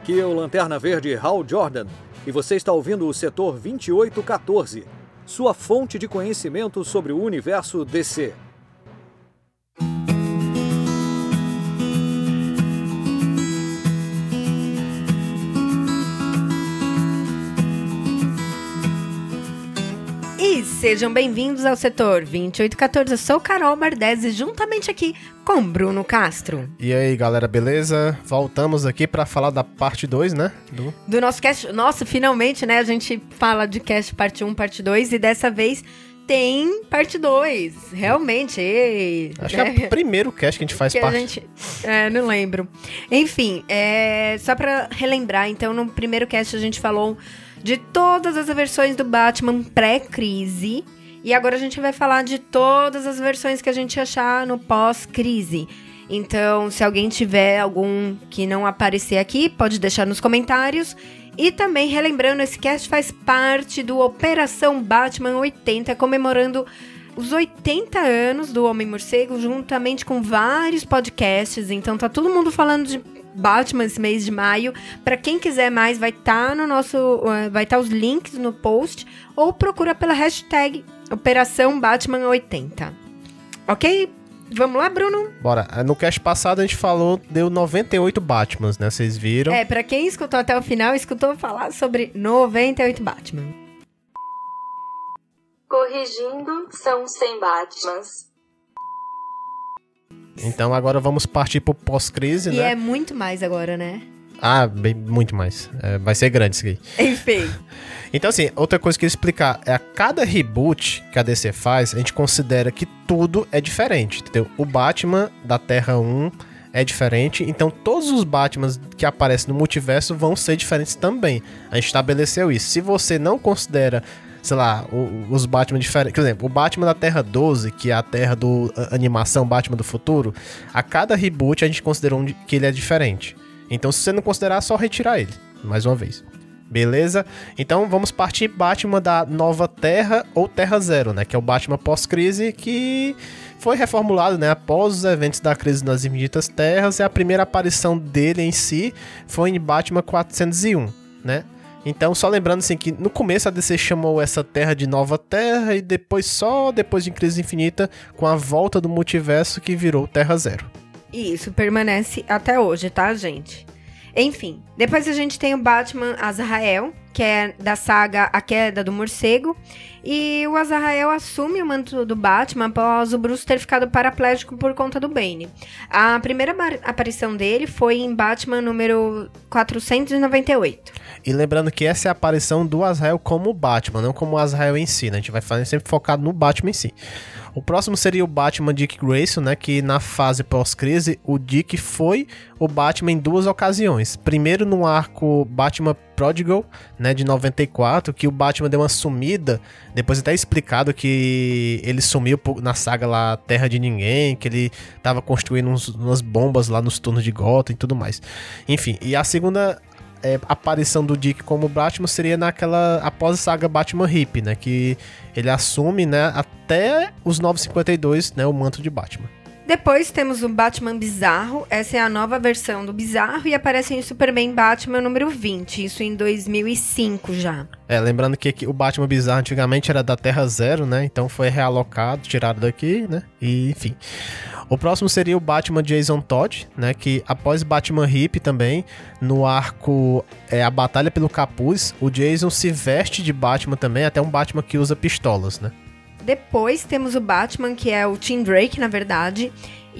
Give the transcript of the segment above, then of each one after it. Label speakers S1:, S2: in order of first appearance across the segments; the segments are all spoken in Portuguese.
S1: Aqui é o Lanterna Verde Hal Jordan e você está ouvindo o setor 2814, sua fonte de conhecimento sobre o universo DC.
S2: E sejam bem-vindos ao setor 2814. Eu sou Carol Bardesi, juntamente aqui com Bruno Castro.
S3: E aí, galera, beleza? Voltamos aqui para falar da parte 2, né?
S2: Do... Do nosso cast. Nossa, finalmente, né? A gente fala de cast parte 1, parte 2 e dessa vez tem parte 2. Realmente. Ei,
S3: Acho que é o primeiro cast que a gente faz
S2: que
S3: parte.
S2: Gente, é, não lembro. Enfim, é, só pra relembrar, então, no primeiro cast a gente falou de todas as versões do Batman pré-crise. E agora a gente vai falar de todas as versões que a gente achar no pós-crise. Então, se alguém tiver algum que não aparecer aqui, pode deixar nos comentários. E também, relembrando, esse cast faz parte do Operação Batman 80, comemorando os 80 anos do Homem-Morcego, juntamente com vários podcasts. Então, tá todo mundo falando de Batman esse mês de maio. Para quem quiser mais, vai estar tá no nosso, uh, vai estar tá os links no post ou procura pela hashtag Operação Batman 80. Ok? Vamos lá, Bruno?
S3: Bora. No cast passado a gente falou, deu 98 Batmans, né? Vocês viram?
S2: É, pra quem escutou até o final, escutou falar sobre 98 Batman.
S4: Corrigindo, são 100 Batmans.
S3: Então agora vamos partir pro pós-crise,
S2: né?
S3: E
S2: é muito mais agora, né?
S3: Ah, bem, muito mais. É, vai ser grande isso aqui.
S2: Enfim.
S3: Então, assim, outra coisa que eu ia explicar é a cada reboot que a DC faz, a gente considera que tudo é diferente, entendeu? O Batman da Terra 1 é diferente, então todos os Batmans que aparecem no multiverso vão ser diferentes também. A gente estabeleceu isso. Se você não considera sei lá, os Batman diferentes. Por exemplo, o Batman da Terra 12, que é a terra do a animação Batman do futuro, a cada reboot a gente considerou que ele é diferente. Então, se você não considerar, é só retirar ele, mais uma vez. Beleza? Então vamos partir Batman da Nova Terra ou Terra Zero, né? Que é o Batman pós-crise que foi reformulado, né? Após os eventos da crise nas Infinitas Terras e a primeira aparição dele em si foi em Batman 401, né? Então, só lembrando assim que no começo a DC chamou essa terra de Nova Terra e depois só depois de Crise Infinita, com a volta do multiverso que virou Terra Zero.
S2: E isso permanece até hoje, tá, gente? Enfim, depois a gente tem o Batman Azrael, que é da saga A Queda do Morcego. E o Azrael assume o manto do Batman após o Bruce ter ficado paraplégico por conta do Bane. A primeira aparição dele foi em Batman número 498.
S3: E lembrando que essa é a aparição do Azrael como Batman, não como o Azrael em si, né? A gente vai sempre focado no Batman em si. O próximo seria o Batman Dick Grayson, né? Que na fase pós-crise, o Dick foi o Batman em duas ocasiões. Primeiro no arco Batman Prodigal, né? De 94, que o Batman deu uma sumida. Depois até explicado que ele sumiu na saga lá Terra de Ninguém, que ele tava construindo uns, umas bombas lá nos turnos de Gotham e tudo mais. Enfim, e a segunda é, aparição do Dick como Batman seria naquela após a saga Batman Hip, né, que ele assume, né, até os 952, né, o manto de Batman.
S2: Depois temos o Batman Bizarro, essa é a nova versão do Bizarro e aparece em Superman Batman número 20, isso em 2005 já.
S3: É, lembrando que o Batman Bizarro antigamente era da Terra Zero, né? Então foi realocado, tirado daqui, né? E enfim. O próximo seria o Batman Jason Todd, né? Que após Batman Hip também, no arco é, A Batalha pelo Capuz, o Jason se veste de Batman também, até um Batman que usa pistolas, né?
S2: Depois temos o Batman, que é o Tim Drake, na verdade,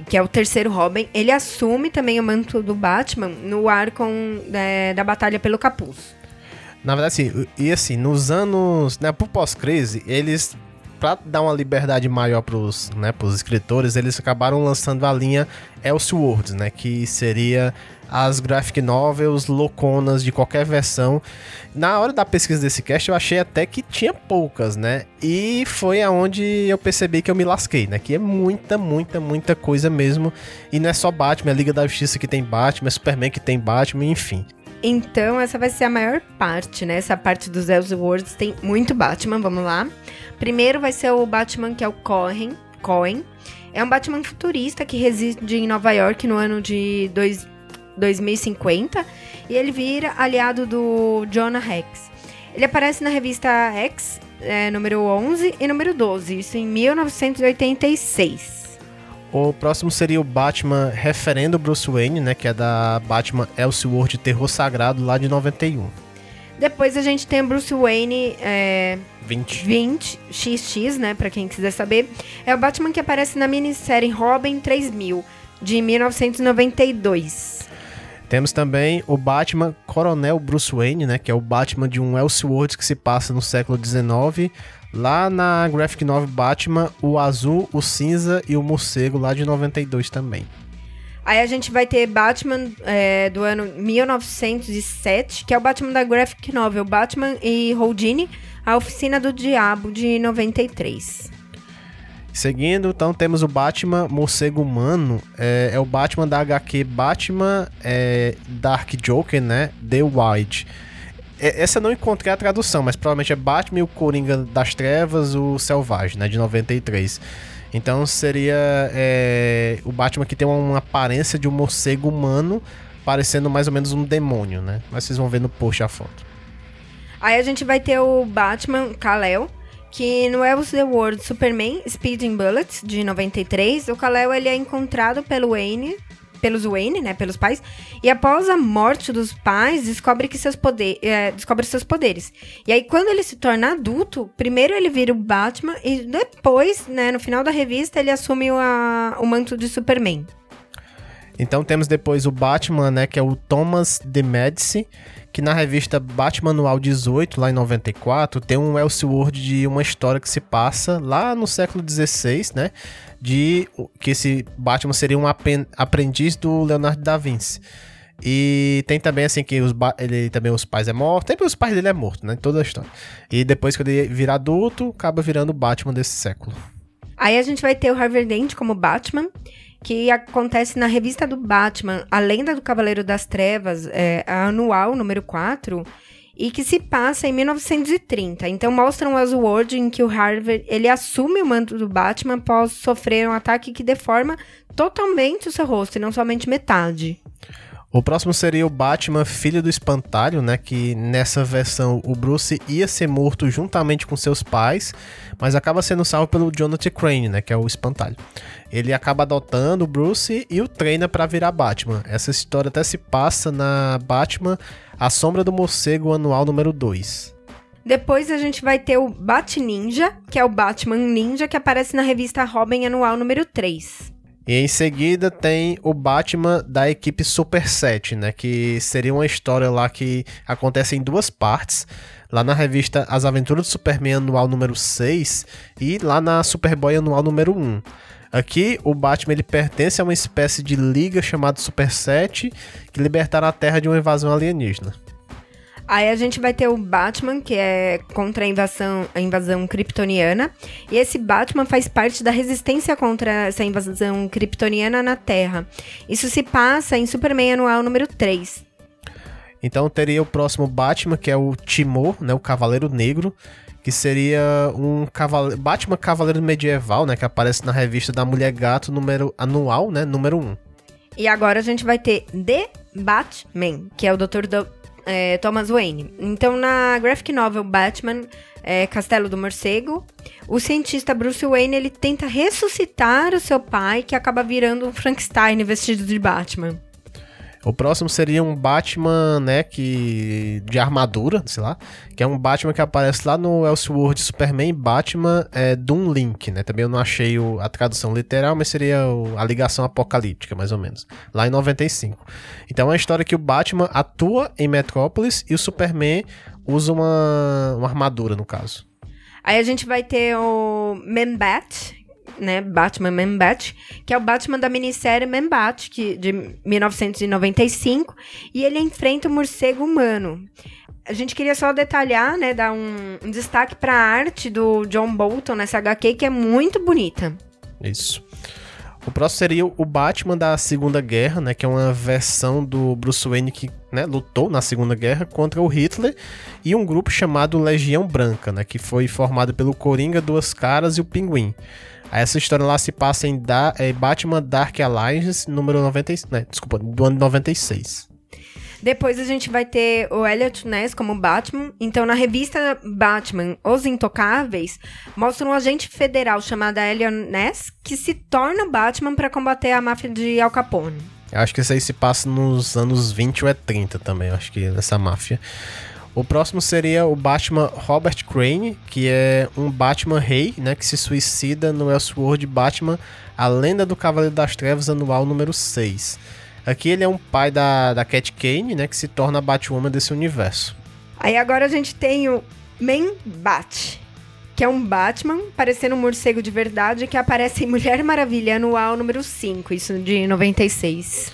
S2: que é o terceiro Robin. Ele assume também o manto do Batman no arco é, da Batalha pelo Capuz.
S3: Na verdade, assim, e assim, nos anos, né, pro pós-crise, eles para dar uma liberdade maior pros, né, pros escritores, eles acabaram lançando a linha Elseworlds, né, que seria as graphic novels louconas de qualquer versão. Na hora da pesquisa desse cast, eu achei até que tinha poucas, né? E foi aonde eu percebi que eu me lasquei, né? Que é muita, muita, muita coisa mesmo. E não é só Batman, é Liga da Justiça que tem Batman, é Superman que tem Batman, enfim.
S2: Então, essa vai ser a maior parte, né? Essa parte dos Elseworlds tem muito Batman, vamos lá. Primeiro vai ser o Batman que é o Cohen, Cohen. É um Batman futurista que reside em Nova York no ano de dois, 2050 e ele vira aliado do Jonah Rex. Ele aparece na revista X, é, número 11 e número 12, isso em 1986.
S3: O próximo seria o Batman Referendo Bruce Wayne, né? Que é da Batman Elseworld Terror Sagrado, lá de 91.
S2: Depois a gente tem Bruce Wayne é,
S3: 20.
S2: 20 XX, né? Pra quem quiser saber. É o Batman que aparece na minissérie Robin 3000, de 1992.
S3: Temos também o Batman Coronel Bruce Wayne, né? Que é o Batman de um Elseworlds que se passa no século XIX. Lá na Graphic Novel Batman, o azul, o cinza e o morcego lá de 92 também.
S2: Aí a gente vai ter Batman é, do ano 1907, que é o Batman da Graphic Novel Batman e Houdini, a Oficina do Diabo de 93.
S3: Seguindo, então temos o Batman Morcego Humano, é, é o Batman da HQ Batman é, Dark Joker, né? The Wild. É, essa eu não encontrei a tradução, mas provavelmente é Batman e o Coringa das Trevas, o Selvagem, né? De 93. Então seria é, o Batman que tem uma aparência de um morcego humano, parecendo mais ou menos um demônio, né? Mas vocês vão ver no post a foto.
S2: Aí a gente vai ter o Batman Kal-El, que no Elves the World Superman Speeding Bullets, de 93, o Kal-El ele é encontrado pelo Wayne, pelos Wayne, né, pelos pais, e após a morte dos pais, descobre que seus poder, é, descobre seus poderes. E aí quando ele se torna adulto, primeiro ele vira o Batman e depois, né, no final da revista, ele assume a, o manto de Superman.
S3: Então temos depois o Batman, né, que é o Thomas de Medici, que na revista Batman Anual 18, lá em 94, tem um Elseworld de uma história que se passa lá no século 16, né, de que esse Batman seria um aprendiz do Leonardo da Vinci. E tem também assim que os ele também os pais é morto, sempre os pais dele é morto, né, toda a história. E depois que ele vira adulto, acaba virando o Batman desse século.
S2: Aí a gente vai ter o Harvey Dent como Batman, que acontece na revista do Batman, A Lenda do Cavaleiro das Trevas, é, a anual número 4, e que se passa em 1930. Então mostra um Oswald em que o Harvey ele assume o manto do Batman após sofrer um ataque que deforma totalmente o seu rosto, e não somente metade.
S3: O próximo seria o Batman Filho do Espantalho, né? Que nessa versão o Bruce ia ser morto juntamente com seus pais, mas acaba sendo salvo pelo Jonathan Crane, né? Que é o Espantalho. Ele acaba adotando o Bruce e o treina para virar Batman. Essa história até se passa na Batman A Sombra do Morcego Anual número 2.
S2: Depois a gente vai ter o Bat Ninja, que é o Batman Ninja que aparece na revista Robin Anual número 3.
S3: E em seguida tem o Batman da equipe Super 7, né? Que seria uma história lá que acontece em duas partes. Lá na revista As Aventuras do Superman anual número 6 e lá na Superboy anual número 1. Aqui, o Batman ele pertence a uma espécie de liga chamada Super 7 que libertará a Terra de uma invasão alienígena.
S2: Aí a gente vai ter o Batman, que é contra a invasão, a invasão kryptoniana. E esse Batman faz parte da resistência contra essa invasão kryptoniana na Terra. Isso se passa em Superman Anual número 3.
S3: Então teria o próximo Batman, que é o Timor, né, o Cavaleiro Negro, que seria um cavale... Batman Cavaleiro Medieval, né, que aparece na revista da Mulher Gato número anual, né, número 1.
S2: E agora a gente vai ter The Batman, que é o Dr. Do é, Thomas Wayne. Então, na graphic novel Batman, é, Castelo do Morcego, o cientista Bruce Wayne ele tenta ressuscitar o seu pai, que acaba virando um Frankenstein vestido de Batman.
S3: O próximo seria um Batman, né, que de armadura, sei lá, que é um Batman que aparece lá no Elseworld Superman Batman é, Doom Link, né? Também eu não achei o, a tradução literal, mas seria o, a ligação apocalíptica, mais ou menos, lá em 95. Então é uma história que o Batman atua em Metrópolis e o Superman usa uma, uma armadura, no caso.
S2: Aí a gente vai ter o Man-Bat, né, Batman Man-Bat, que é o Batman da minissérie Man-Bat, que, de 1995, e ele enfrenta o morcego humano. A gente queria só detalhar, né, dar um, um destaque para a arte do John Bolton nessa HQ, que é muito bonita.
S3: Isso. O próximo seria o Batman da Segunda Guerra, né, que é uma versão do Bruce Wayne que né, lutou na Segunda Guerra contra o Hitler e um grupo chamado Legião Branca, né, que foi formado pelo Coringa, Duas Caras e o Pinguim. Essa história lá se passa em da é Batman Dark Alliance, número 90, né, desculpa, do ano 96.
S2: Depois a gente vai ter o Elliot Ness como Batman. Então, na revista Batman, Os Intocáveis, mostra um agente federal chamado Elliot Ness que se torna Batman para combater a máfia de Al Capone.
S3: Eu acho que isso aí se passa nos anos 20 ou é 30 também, eu acho que essa máfia. O próximo seria o Batman Robert Crane, que é um Batman rei, né, que se suicida no Elseworld Batman, a Lenda do Cavaleiro das Trevas anual número 6. Aqui ele é um pai da, da Cat Kane, né, que se torna a Batwoman desse universo.
S2: Aí agora a gente tem o Man Bat, que é um Batman parecendo um morcego de verdade que aparece em Mulher Maravilha anual número 5, isso de 96.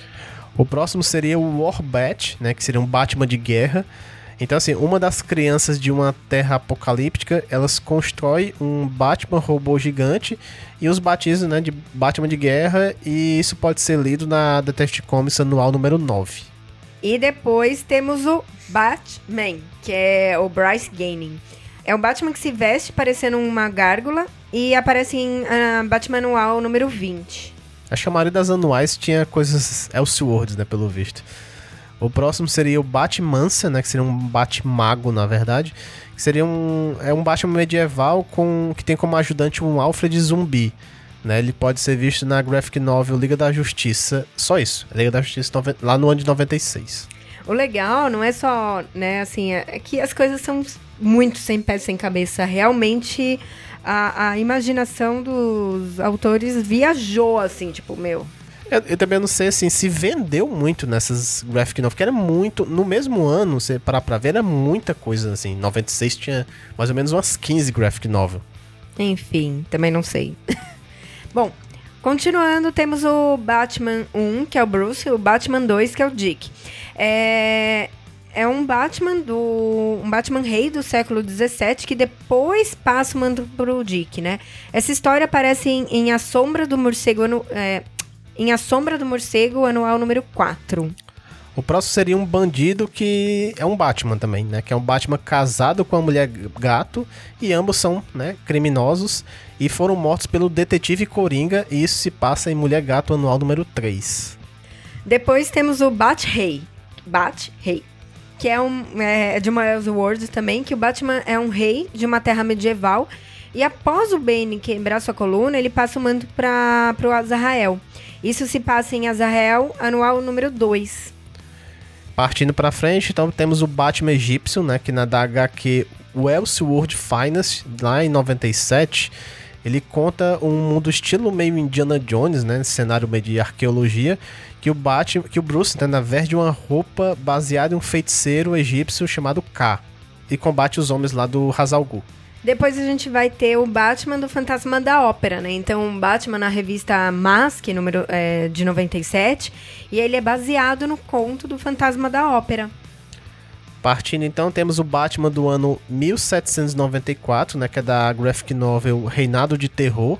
S3: O próximo seria o Warbat, né, que seria um Batman de guerra. Então, assim, uma das crianças de uma terra apocalíptica, elas constrói um Batman robô gigante e os batizam, né, de Batman de guerra, e isso pode ser lido na Detective Comics anual número 9.
S2: E depois temos o Batman, que é o Bryce Gaining. É um Batman que se veste parecendo uma gárgula e aparece em uh, Batman anual número 20.
S3: Acho que a maioria das anuais tinha coisas Elseworlds, né, pelo visto. O próximo seria o Batmansa, né? Que seria um Batmago, na verdade. Que seria um. É um Batman medieval com. que tem como ajudante um Alfred zumbi. Né, ele pode ser visto na graphic novel Liga da Justiça. Só isso. Liga da Justiça lá no ano de 96.
S2: O legal não é só, né, assim, é que as coisas são muito sem pé sem cabeça. Realmente a, a imaginação dos autores viajou, assim, tipo, meu,
S3: eu, eu, também não sei assim se vendeu muito nessas graphic novels, porque era muito. No mesmo ano, você parar pra ver, era muita coisa assim. 96 tinha mais ou menos umas 15 graphic novel.
S2: Enfim, também não sei. Bom, continuando, temos o Batman 1, que é o Bruce, e o Batman 2, que é o Dick. É, é um Batman do. um Batman rei do século XVII que depois passa o manto pro Dick, né? Essa história aparece em, em A Sombra do Morcego é, em A Sombra do Morcego, anual número 4.
S3: O próximo seria um bandido que é um Batman também, né? Que é um Batman casado com a mulher gato e ambos são, né, criminosos e foram mortos pelo detetive Coringa e isso se passa em Mulher Gato anual número 3.
S2: Depois temos o Bat-Rei. Bat-Rei. Que é, um, é de uma Elseworlds também, que o Batman é um rei de uma terra medieval e após o Bane quebrar sua coluna, ele passa o manto para o Azrael. Isso se passa em Azrael, anual número 2.
S3: Partindo para frente, então temos o Batman egípcio, né, que na da HQ o Elseworld Finest, lá em 97, ele conta um mundo estilo meio Indiana Jones, né, cenário meio de arqueologia, que o Batman, que o Bruce, né, na veste uma roupa baseada em um feiticeiro egípcio chamado K, e combate os homens lá do Hazal Ghul.
S2: Depois a gente vai ter o Batman do Fantasma da Ópera, né? Então, Batman na revista Mask, número é, de 97, e ele é baseado no conto do Fantasma da Ópera.
S3: Partindo então, temos o Batman do ano 1794, né, que é da graphic novel Reinado de Terror,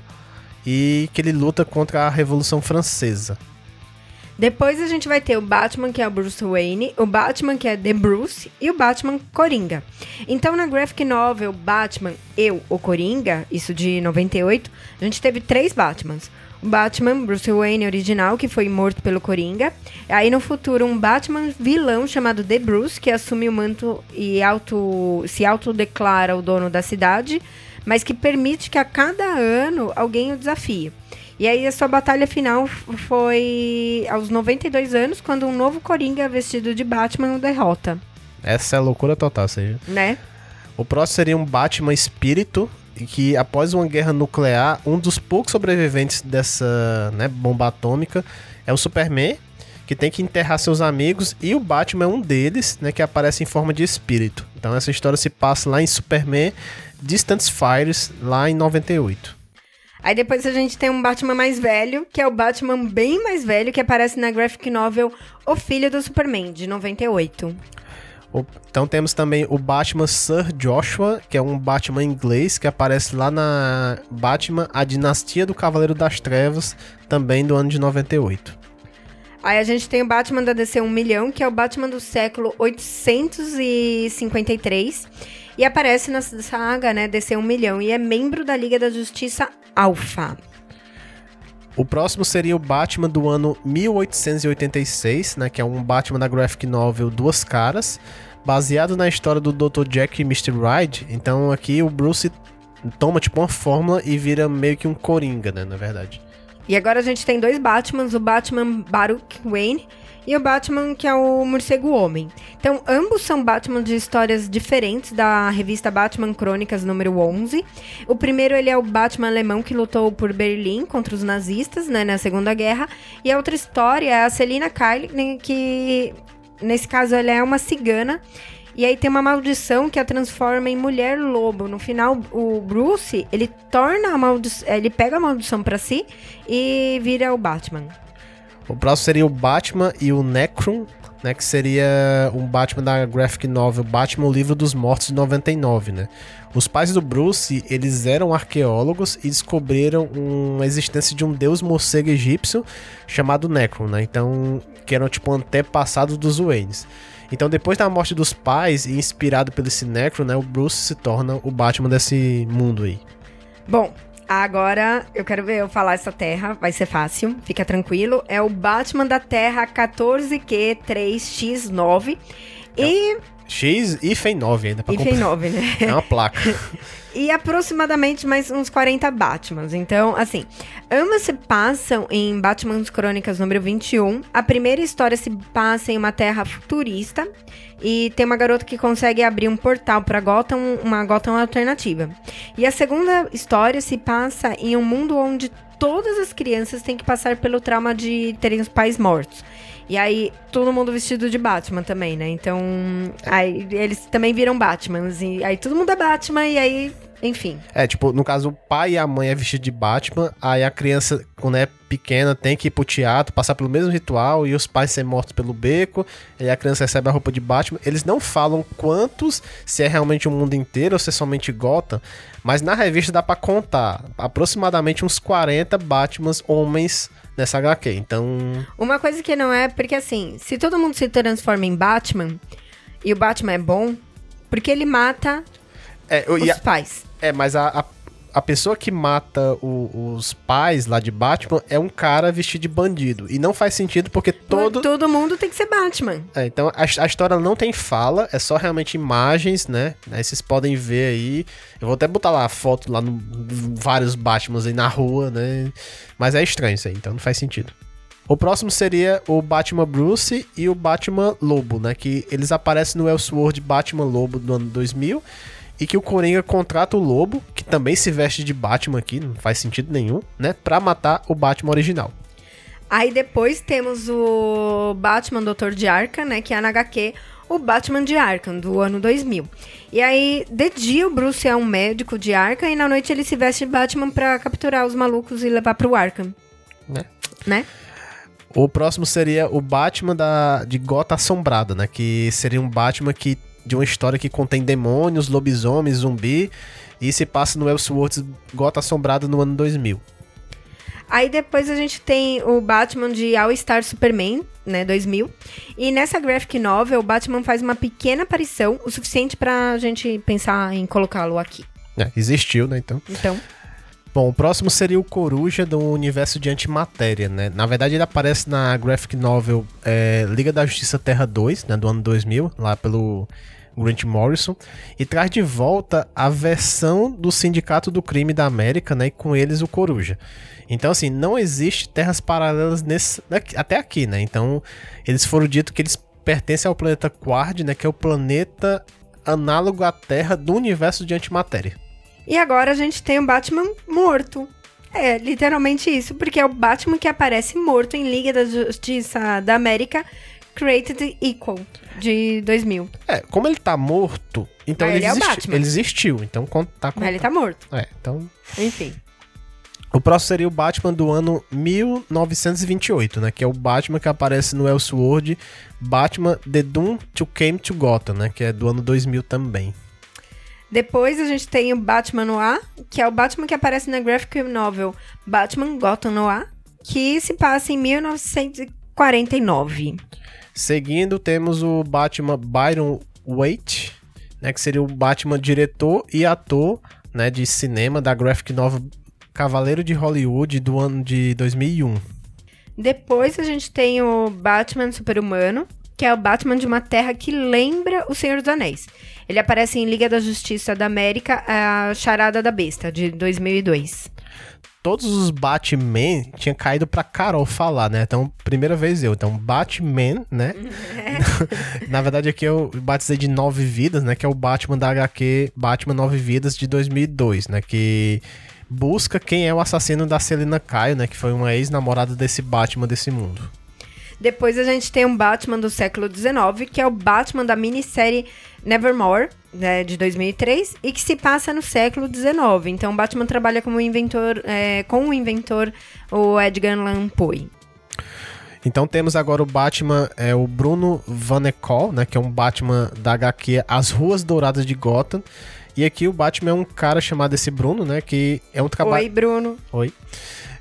S3: e que ele luta contra a Revolução Francesa.
S2: Depois a gente vai ter o Batman, que é o Bruce Wayne, o Batman, que é The Bruce, e o Batman Coringa. Então, na graphic novel Batman, Eu, o Coringa, isso de 98, a gente teve três Batmans. O Batman Bruce Wayne original, que foi morto pelo Coringa. Aí, no futuro, um Batman vilão chamado The Bruce, que assume o manto e auto, se autodeclara o dono da cidade, mas que permite que a cada ano alguém o desafie. E aí a sua batalha final foi aos 92 anos, quando um novo Coringa vestido de Batman o derrota.
S3: Essa é a loucura total, seja.
S2: Né?
S3: O próximo seria um Batman espírito, que após uma guerra nuclear, um dos poucos sobreviventes dessa né, bomba atômica é o Superman, que tem que enterrar seus amigos, e o Batman é um deles, né, que aparece em forma de espírito. Então essa história se passa lá em Superman Distant Fires, lá em 98.
S2: Aí depois a gente tem um Batman mais velho, que é o Batman bem mais velho, que aparece na graphic novel O Filho do Superman, de 98.
S3: Então temos também o Batman Sir Joshua, que é um Batman inglês que aparece lá na Batman A Dinastia do Cavaleiro das Trevas, também do ano de 98.
S2: Aí a gente tem o Batman da DC 1 milhão, que é o Batman do século 853 e aparece na saga, né, DC 1 milhão e é membro da Liga da Justiça Alpha.
S3: O próximo seria o Batman do ano 1886, né, que é um Batman da graphic novel Duas Caras, baseado na história do Dr. Jack e Mr. Hyde. Então aqui o Bruce toma tipo uma fórmula e vira meio que um coringa, né, na verdade.
S2: E agora a gente tem dois Batmans, o Batman Baruch Wayne e o Batman que é o Morcego Homem. Então, ambos são Batman de histórias diferentes da revista Batman Crônicas número 11. O primeiro ele é o Batman alemão que lutou por Berlim contra os nazistas, né, na Segunda Guerra, e a outra história é a Selina Kyle, né, que nesse caso ela é uma cigana e aí tem uma maldição que a transforma em mulher lobo. No final, o Bruce, ele torna a maldição, ele pega a maldição para si e vira o Batman.
S3: O próximo seria o Batman e o Necron, né, que seria um Batman da graphic novel Batman o Livro dos Mortos de 99, né? Os pais do Bruce, eles eram arqueólogos e descobriram uma existência de um deus morcego egípcio chamado Necron, né? Então, que era tipo um antepassado dos Waynes. Então, depois da morte dos pais e inspirado pelo Necro, né, o Bruce se torna o Batman desse mundo aí.
S2: Bom, agora eu quero ver eu falar essa terra, vai ser fácil, fica tranquilo. É o Batman da Terra 14Q3X9. E
S3: X e FEM 9 ainda. Pra
S2: e FEM 9, né?
S3: É uma placa.
S2: e aproximadamente mais uns 40 Batmans. Então, assim, ambas se passam em Batman's Crônicas número 21. A primeira história se passa em uma terra futurista e tem uma garota que consegue abrir um portal para Gotham, uma Gotham alternativa. E a segunda história se passa em um mundo onde todas as crianças têm que passar pelo trauma de terem os pais mortos. E aí, todo mundo vestido de Batman também, né? Então, aí eles também viram Batmans. E aí todo mundo é Batman e aí enfim.
S3: É, tipo, no caso, o pai e a mãe é vestido de Batman, aí a criança, quando é pequena, tem que ir pro teatro, passar pelo mesmo ritual, e os pais serem mortos pelo beco, e a criança recebe a roupa de Batman. Eles não falam quantos, se é realmente o mundo inteiro ou se é somente Gotham, mas na revista dá para contar aproximadamente uns 40 Batmans homens nessa HQ. Então.
S2: Uma coisa que não é, porque assim, se todo mundo se transforma em Batman e o Batman é bom, porque ele mata é, os a, pais.
S3: É, mas a, a, a pessoa que mata o, os pais lá de Batman é um cara vestido de bandido. E não faz sentido porque todo.
S2: Todo mundo tem que ser Batman.
S3: É, então a, a história não tem fala, é só realmente imagens, né? Aí vocês podem ver aí. Eu vou até botar lá a foto lá no vários Batmans aí na rua, né? Mas é estranho isso aí, então não faz sentido. O próximo seria o Batman Bruce e o Batman Lobo, né? Que eles aparecem no Elseworld Batman Lobo do ano 2000 e que o Coringa contrata o Lobo, que também se veste de Batman aqui, não faz sentido nenhum, né? Pra matar o Batman original.
S2: Aí depois temos o Batman Doutor de Arkham, né? Que é na HQ o Batman de Arkham, do ano 2000. E aí, de dia, o Bruce é um médico de Arkham e na noite ele se veste de Batman pra capturar os malucos e levar pro Arkham.
S3: Né?
S2: Né?
S3: O próximo seria o Batman da, de Gota Assombrada, né? Que seria um Batman que de uma história que contém demônios, lobisomens, zumbi e se passa no Elseworlds Gota Assombrada no ano 2000.
S2: Aí depois a gente tem o Batman de All Star Superman, né, 2000. E nessa graphic novel, o Batman faz uma pequena aparição, o suficiente pra gente pensar em colocá-lo aqui.
S3: É, existiu, né, então.
S2: Então.
S3: Bom, o próximo seria o Coruja do universo de Antimatéria, né? Na verdade, ele aparece na graphic novel é, Liga da Justiça Terra 2, né, do ano 2000, lá pelo Grant Morrison, e traz de volta a versão do Sindicato do Crime da América, né, e com eles o Coruja. Então, assim, não existe terras paralelas nesse, até aqui, né? Então, eles foram dito que eles pertencem ao planeta Quard, né, que é o planeta análogo à Terra do universo de antimatéria.
S2: E agora a gente tem o Batman morto. É, literalmente isso, porque é o Batman que aparece morto em Liga da Justiça da América Created Equal, de 2000.
S3: É, como ele tá morto, então ele, ele, é existe, ele, existiu. Então tá com.
S2: Mas ele tá morto.
S3: É, então.
S2: Enfim.
S3: O próximo seria o Batman do ano 1928, né? Que é o Batman que aparece no Elseworld, Batman The Doom to Came to Gotham, né? Que é do ano 2000 também.
S2: Depois a gente tem o Batman Noir, que é o Batman que aparece na graphic novel Batman Gotham Noir, que se passa em 1949.
S3: Seguindo, temos o Batman Byron Waite, né, que seria o Batman diretor e ator né, de cinema da graphic novel Cavaleiro de Hollywood do ano de 2001.
S2: Depois a gente tem o Batman Super-Humano, que é o Batman de uma terra que lembra o Senhor dos Anéis. Ele aparece em Liga da Justiça da América, a Charada da Besta, de 2002.
S3: Todos os Batman tinha caído pra Carol falar, né? Então, primeira vez eu. Então, Batman, né? Na verdade, aqui eu batizei de Nove Vidas, né? Que é o Batman da HQ Batman Nove Vidas de 2002, né? Que busca quem é o assassino da Selina Kyle, né? Que foi uma ex-namorada desse Batman desse mundo.
S2: Depois a gente tem um Batman do século XIX, que é o Batman da minissérie Nevermore, né, de 2003, e que se passa no século XIX. Então, Batman trabalha como inventor, é, com o inventor, o Edgar Allan Poe.
S3: Então temos agora o Batman, é o Bruno Vanekol, né, que é um Batman da HQ As Ruas Douradas de Gotham. E aqui o Batman é um cara chamado esse Bruno, né, que é um trabalho
S2: Oi, Bruno.
S3: Oi.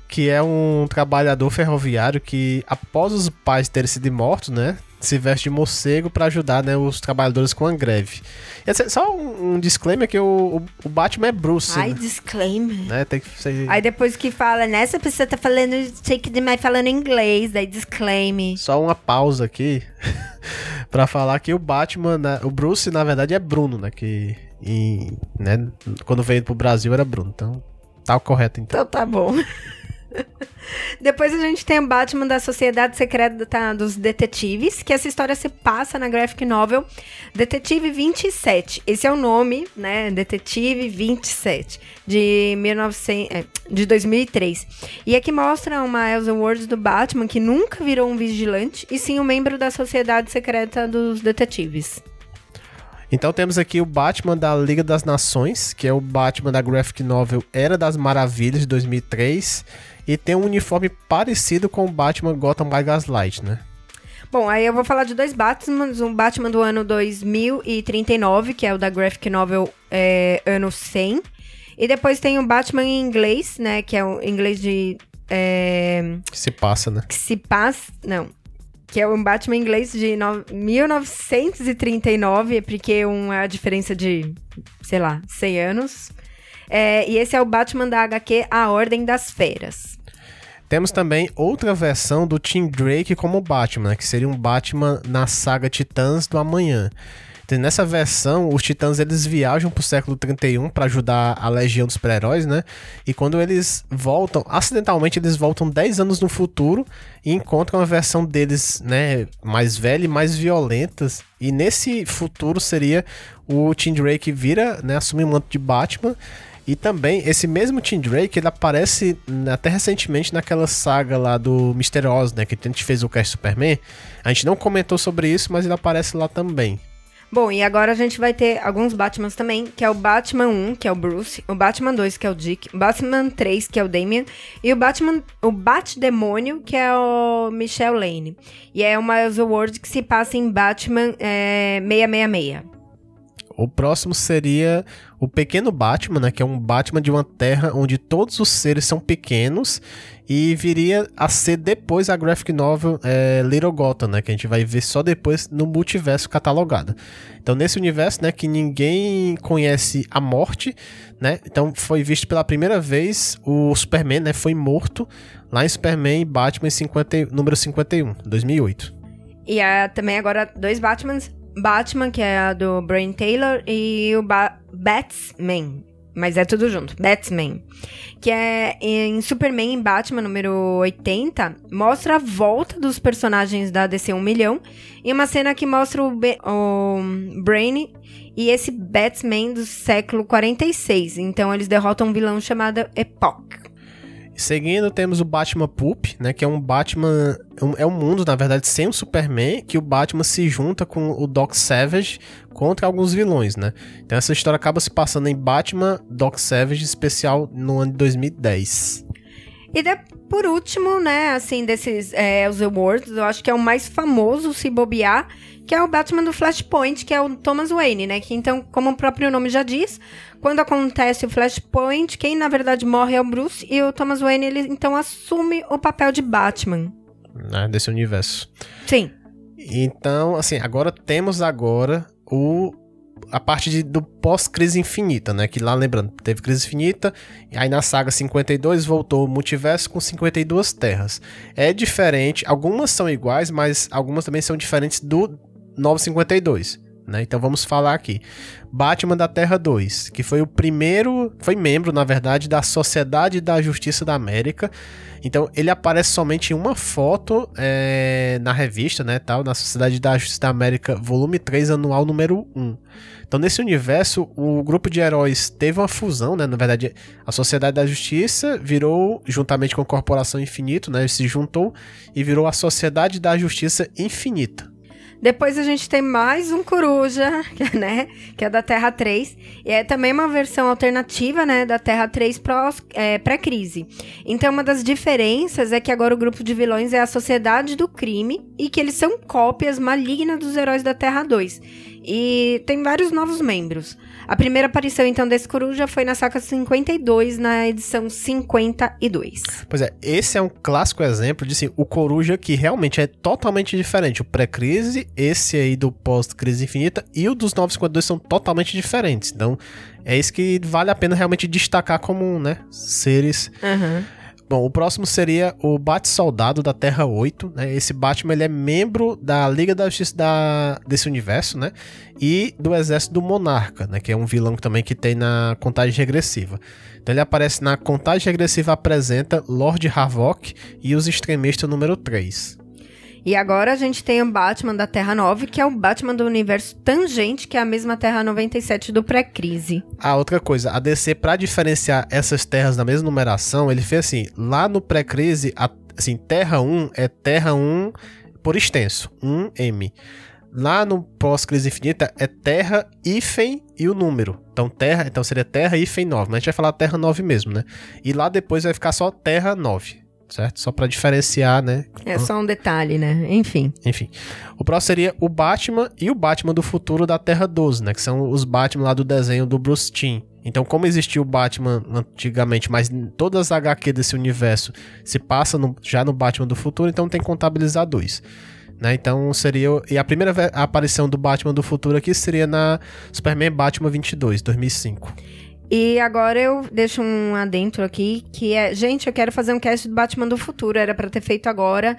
S3: Que é um trabalhador ferroviário que, após os pais terem sido mortos, né? Se veste de morcego para ajudar né, os trabalhadores com a greve. Assim, só um, um disclaimer que o, o, Batman é Bruce.
S2: Ai,
S3: né?
S2: disclaimer.
S3: né? Tem que ser...
S2: Aí depois que fala, nessa pessoa tá falando, sei que demais falando inglês, daí disclaimer.
S3: Só uma pausa aqui para falar que o Batman, né, o Bruce, na verdade, é Bruno, né? Que em, né, quando veio pro Brasil era Bruno. Então, tá correto então.
S2: Então tá bom. Depois a gente tem o Batman da Sociedade Secreta dos Detetives, que essa história se passa na graphic novel Detetive 27. Esse é o nome, né? Detetive 27, de, 1900, é, de 2003. E aqui mostra uma Elsa Ward do Batman que nunca virou um vigilante, e sim um membro da Sociedade Secreta dos Detetives.
S3: Então temos aqui o Batman da Liga das Nações, que é o Batman da graphic novel Era das Maravilhas de 2003, e tem um uniforme parecido com o Batman Gotham by Gaslight, né?
S2: Bom, aí eu vou falar de dois Batmans. Um Batman do ano 2039, que é o da graphic novel é, ano 100. E depois tem o Batman em inglês, né? Que é o inglês de... É,
S3: Que se passa, né?
S2: que se passa... Não. Que é um Batman em inglês de no, 1939, porque um, é a diferença de, sei lá, 100 anos. É, e esse é o Batman da HQ A Ordem das Feras.
S3: Temos também outra versão do Tim Drake como Batman, que seria um Batman na saga Titãs do Amanhã. Então, nessa versão, os Titãs eles viajam pro século 31 para ajudar a Legião dos Super-Heróis, né? E quando eles voltam, acidentalmente eles voltam 10 anos no futuro e encontram a versão deles, né, mais velha e mais violentas. E nesse futuro seria o Tim Drake vira, né, assume o manto de Batman e também, esse mesmo Tim Drake, ele aparece até recentemente naquela saga lá do Mr. Oz, né? Que a gente fez o cast Superman. A gente não comentou sobre isso, mas ele aparece lá também.
S2: Bom, e agora a gente vai ter alguns Batmans também, que é o Batman 1, que é o Bruce, o Batman 2, que é o Dick, o Batman 3, que é o Damian, e o Batman, o Bat-Demônio, que é o Michel Lane. E é uma Elseworld que se passa em Batman é, 666.
S3: O próximo seria o Pequeno Batman, né? Que é um Batman de uma terra onde todos os seres são pequenos e viria a ser depois a graphic novel é, Little Gotham, né? Que a gente vai ver só depois no multiverso catalogado. Então, nesse universo, né? Que ninguém conhece a morte, né? Então, foi visto pela primeira vez o Superman, né? Foi morto lá em Superman e Batman 50, número 51, 2008.
S2: E há também agora dois Batmans. Batman, que é a do Brian Taylor, e o ba Batsman. Mas é tudo junto. Batsman. Que é em Superman em Batman número 80. Mostra a volta dos personagens da DC 1 milhão. E uma cena que mostra o, o Brain e esse Batsman do século 46. Então eles derrotam um vilão chamado Epoch.
S3: Seguindo, temos o Batman Poop, né? Que é um Batman. Um, é um mundo, na verdade, sem o Superman, que o Batman se junta com o Doc Savage contra alguns vilões, né? Então essa história acaba se passando em Batman Doc Savage, especial no ano de 2010.
S2: E de, por último, né, assim, desses é, os awards, eu acho que é o mais famoso, se bobear, que é o Batman do Flashpoint, que é o Thomas Wayne, né? Que então, como o próprio nome já diz, quando acontece o Flashpoint, quem na verdade morre é o Bruce e o Thomas Wayne, ele então assume o papel de Batman.
S3: Né, desse universo.
S2: Sim.
S3: Então, assim, agora temos agora o a parte de, do pós-crise infinita, né? Que lá, lembrando, teve crise infinita, e aí na saga 52 voltou o multiverso com 52 terras. É diferente, algumas são iguais, mas algumas também são diferentes do 952. Né? Então vamos falar aqui. Batman da Terra 2, que foi o primeiro, foi membro, na verdade, da Sociedade da Justiça da América. Então ele aparece somente em uma foto é, na revista, né, tal, na Sociedade da Justiça da América, volume 3, anual número 1. Então nesse universo, o grupo de heróis teve uma fusão, né, na verdade, a Sociedade da Justiça virou, juntamente com a Corporação Infinito, né, se juntou e virou a Sociedade da Justiça Infinita.
S2: Depois a gente tem mais um Coruja, né? Que é da Terra 3. E é também uma versão alternativa, né? Da Terra 3 é, pré-crise. Então, uma das diferenças é que agora o grupo de vilões é a Sociedade do Crime e que eles são cópias malignas dos heróis da Terra 2. E tem vários novos membros. A primeira aparição, então, desse coruja foi na saca 52, na edição 52.
S3: Pois é, esse é um clássico exemplo de assim, o coruja que realmente é totalmente diferente. O pré-crise, esse aí do pós-crise infinita e o dos 952 são totalmente diferentes. Então, é isso que vale a pena realmente destacar como, né, seres.
S2: Uhum
S3: Bom, o próximo seria o Bat-Soldado da Terra 8, né? Esse Batman, ele é membro da Liga da Justiça da, desse universo, né? E do Exército do Monarca, né? Que é um vilão também que tem na contagem regressiva. Então ele aparece na contagem regressiva, apresenta Lord Havoc e os Extremistas número 3.
S2: E agora a gente tem o Batman da Terra 9, que é o Batman do universo Tangente, que é a mesma Terra 97 do pré-crise.
S3: Ah, outra coisa, a DC, para diferenciar essas terras na mesma numeração, ele fez assim: lá no pré-crise, assim, Terra 1 é Terra 1 por extenso, 1M. Lá no pós-crise infinita é Terra, hífen e o número. Então, Terra, então seria Terra, hífen 9. Mas a gente vai falar Terra 9 mesmo, né? E lá depois vai ficar só Terra 9 certo? Só para diferenciar, né?
S2: É só um detalhe, né? Enfim.
S3: Enfim. O próximo seria o Batman e o Batman do futuro da Terra 12, né? Que são os Batman lá do desenho do Bruce Timm. Então, como existiu o Batman antigamente, mas todas as HQ desse universo se passam no, já no Batman do futuro, então tem que contabilizar dois. Né? Então seria. E a primeira aparição do Batman do futuro aqui seria na Superman Batman 22, 2005.
S2: E agora eu deixo um adentro aqui, que é, gente, eu quero fazer um cast do Batman do futuro, era para ter feito agora.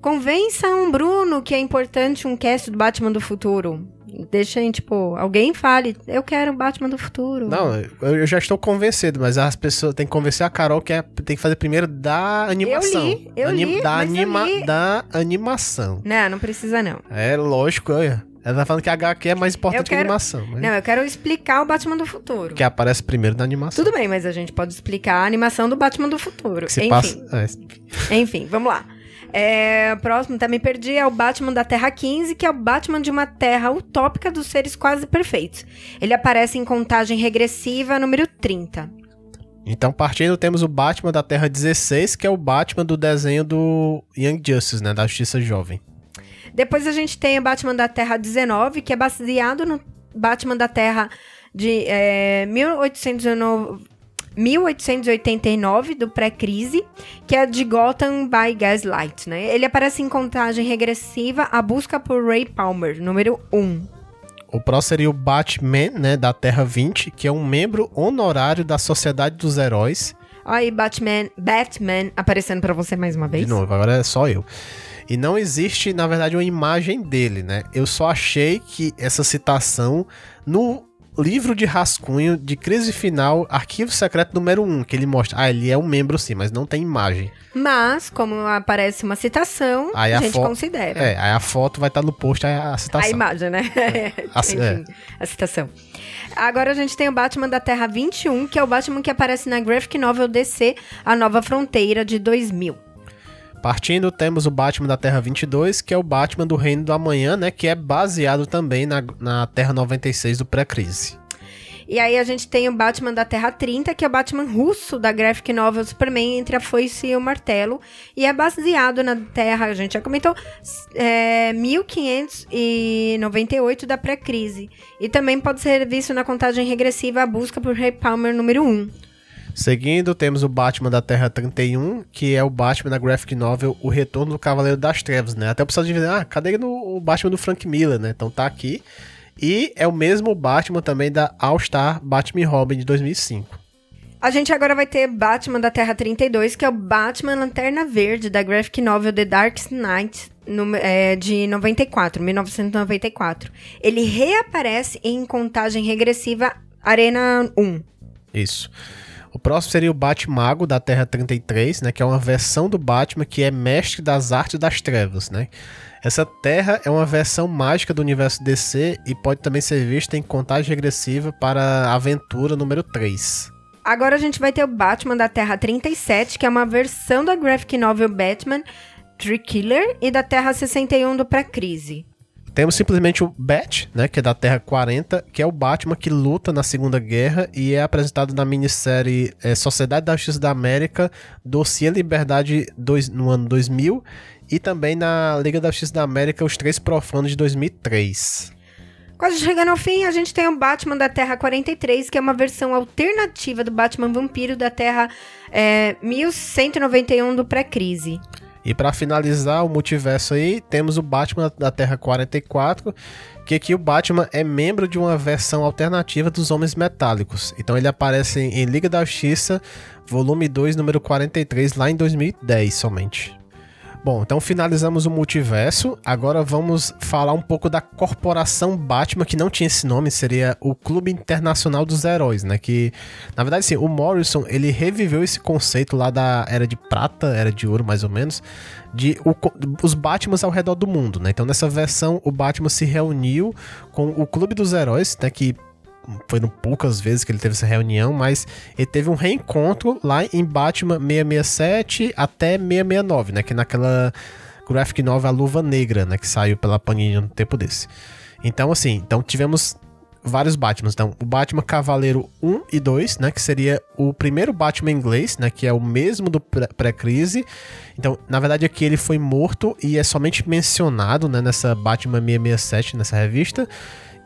S2: Convençam Bruno que é importante um cast do Batman do futuro. Deixem, tipo, alguém fale, eu quero o Batman do futuro.
S3: Não, eu já estou convencido, mas as pessoas têm que convencer a Carol que é, tem que fazer primeiro da animação.
S2: Eu li, eu li,
S3: da, anima,
S2: li.
S3: da animação.
S2: Não, não precisa não.
S3: É lógico, olha. Ela tá falando que a HQ é mais importante quero... que a animação.
S2: Mas... Não, eu quero explicar o Batman do futuro.
S3: Que aparece primeiro na animação.
S2: Tudo bem, mas a gente pode explicar a animação do Batman do futuro. Enfim.
S3: Passa...
S2: É. Enfim, vamos lá. É, próximo, também perdi, é o Batman da Terra 15, que é o Batman de uma terra utópica dos seres quase perfeitos. Ele aparece em contagem regressiva número 30.
S3: Então, partindo, temos o Batman da Terra 16, que é o Batman do desenho do Young Justice, né? Da Justiça Jovem.
S2: Depois a gente tem o Batman da Terra 19, que é baseado no Batman da Terra de é, 1889 do pré-crise, que é de Gotham by Gaslight, né? Ele aparece em contagem regressiva A Busca por Ray Palmer, número 1.
S3: O próximo seria o Batman, né, da Terra 20, que é um membro honorário da Sociedade dos Heróis.
S2: Aí, Batman, Batman aparecendo para você mais uma vez.
S3: De novo, agora é só eu. E não existe, na verdade, uma imagem dele, né? Eu só achei que essa citação no livro de rascunho de crise final, arquivo secreto número 1, que ele mostra, ah, ele é um membro sim, mas não tem imagem.
S2: Mas, como aparece uma citação, aí a, a gente considera.
S3: É, aí a foto vai estar no post, a, a citação.
S2: A imagem, né? É. Enfim, é. a citação. Agora a gente tem o Batman da Terra 21, que é o Batman que aparece na graphic novel DC, A Nova Fronteira, de 2000.
S3: Partindo, temos o Batman da Terra 22, que é o Batman do Reino do Amanhã, né? Que é baseado também na, na Terra 96 do pré-crise.
S2: E aí a gente tem o Batman da Terra 30, que é o Batman russo da graphic novel Superman entre a foice e o martelo. E é baseado na Terra, a gente já comentou, é, 1598 da pré-crise. E também pode ser visto na contagem regressiva A Busca por Ray Palmer número 1.
S3: Seguindo, temos o Batman da Terra 31, que é o Batman da graphic novel O Retorno do Cavaleiro das Trevas, né? Até o pessoal de dizer, ah, cadê no, o Batman do Frank Miller, né? Então tá aqui. E é o mesmo Batman também da All Star Batman Robin de 2005.
S2: A gente agora vai ter Batman da Terra 32, que é o Batman Lanterna Verde da graphic novel The Dark Knight no, é, de 94, 1994. Ele reaparece em contagem regressiva Arena 1.
S3: Isso. O próximo seria o Batmago da Terra 33, né, que é uma versão do Batman que é mestre das artes das trevas, né? Essa Terra é uma versão mágica do universo DC e pode também ser vista em contagem regressiva para a aventura número 3.
S2: Agora a gente vai ter o Batman da Terra 37, que é uma versão da graphic novel Batman Tree Killer e da Terra 61 do Pré-Crise.
S3: Temos simplesmente o Bat, né, que é da Terra 40, que é o Batman que luta na Segunda Guerra e é apresentado na minissérie é, Sociedade da Justiça da América, Dossiê Liberdade dois, no ano 2000 e também na Liga da Justiça da América, Os Três Profanos de 2003.
S2: Quase chegando ao fim, a gente tem o Batman da Terra 43, que é uma versão alternativa do Batman Vampiro da Terra é, 1191 do pré-crise.
S3: E para finalizar o multiverso aí, temos o Batman da Terra 44, que aqui o Batman é membro de uma versão alternativa dos Homens Metálicos. Então ele aparece em Liga da Justiça, volume 2, número 43, lá em 2010 somente. Bom, então finalizamos o multiverso. Agora vamos falar um pouco da Corporação Batman, que não tinha esse nome, seria o Clube Internacional dos Heróis, né? Que, na verdade, sim, o Morrison, ele reviveu esse conceito lá da Era de Prata, Era de Ouro, mais ou menos, de o, os Batmans ao redor do mundo, né? Então, nessa versão, o Batman se reuniu com o Clube dos Heróis, né? Que foram poucas vezes que ele teve essa reunião, mas ele teve um reencontro lá em Batman 667 até 669, né? Que naquela graphic novel A Luva Negra, né? Que saiu pela Panini no tempo desse. Então, assim, então tivemos vários Batmans. Então, o Batman Cavaleiro 1 e 2, né? Que seria o primeiro Batman inglês, né? Que é o mesmo do pré-crise. Então, na verdade, aqui ele foi morto e é somente mencionado, né? Nessa Batman 667, nessa revista.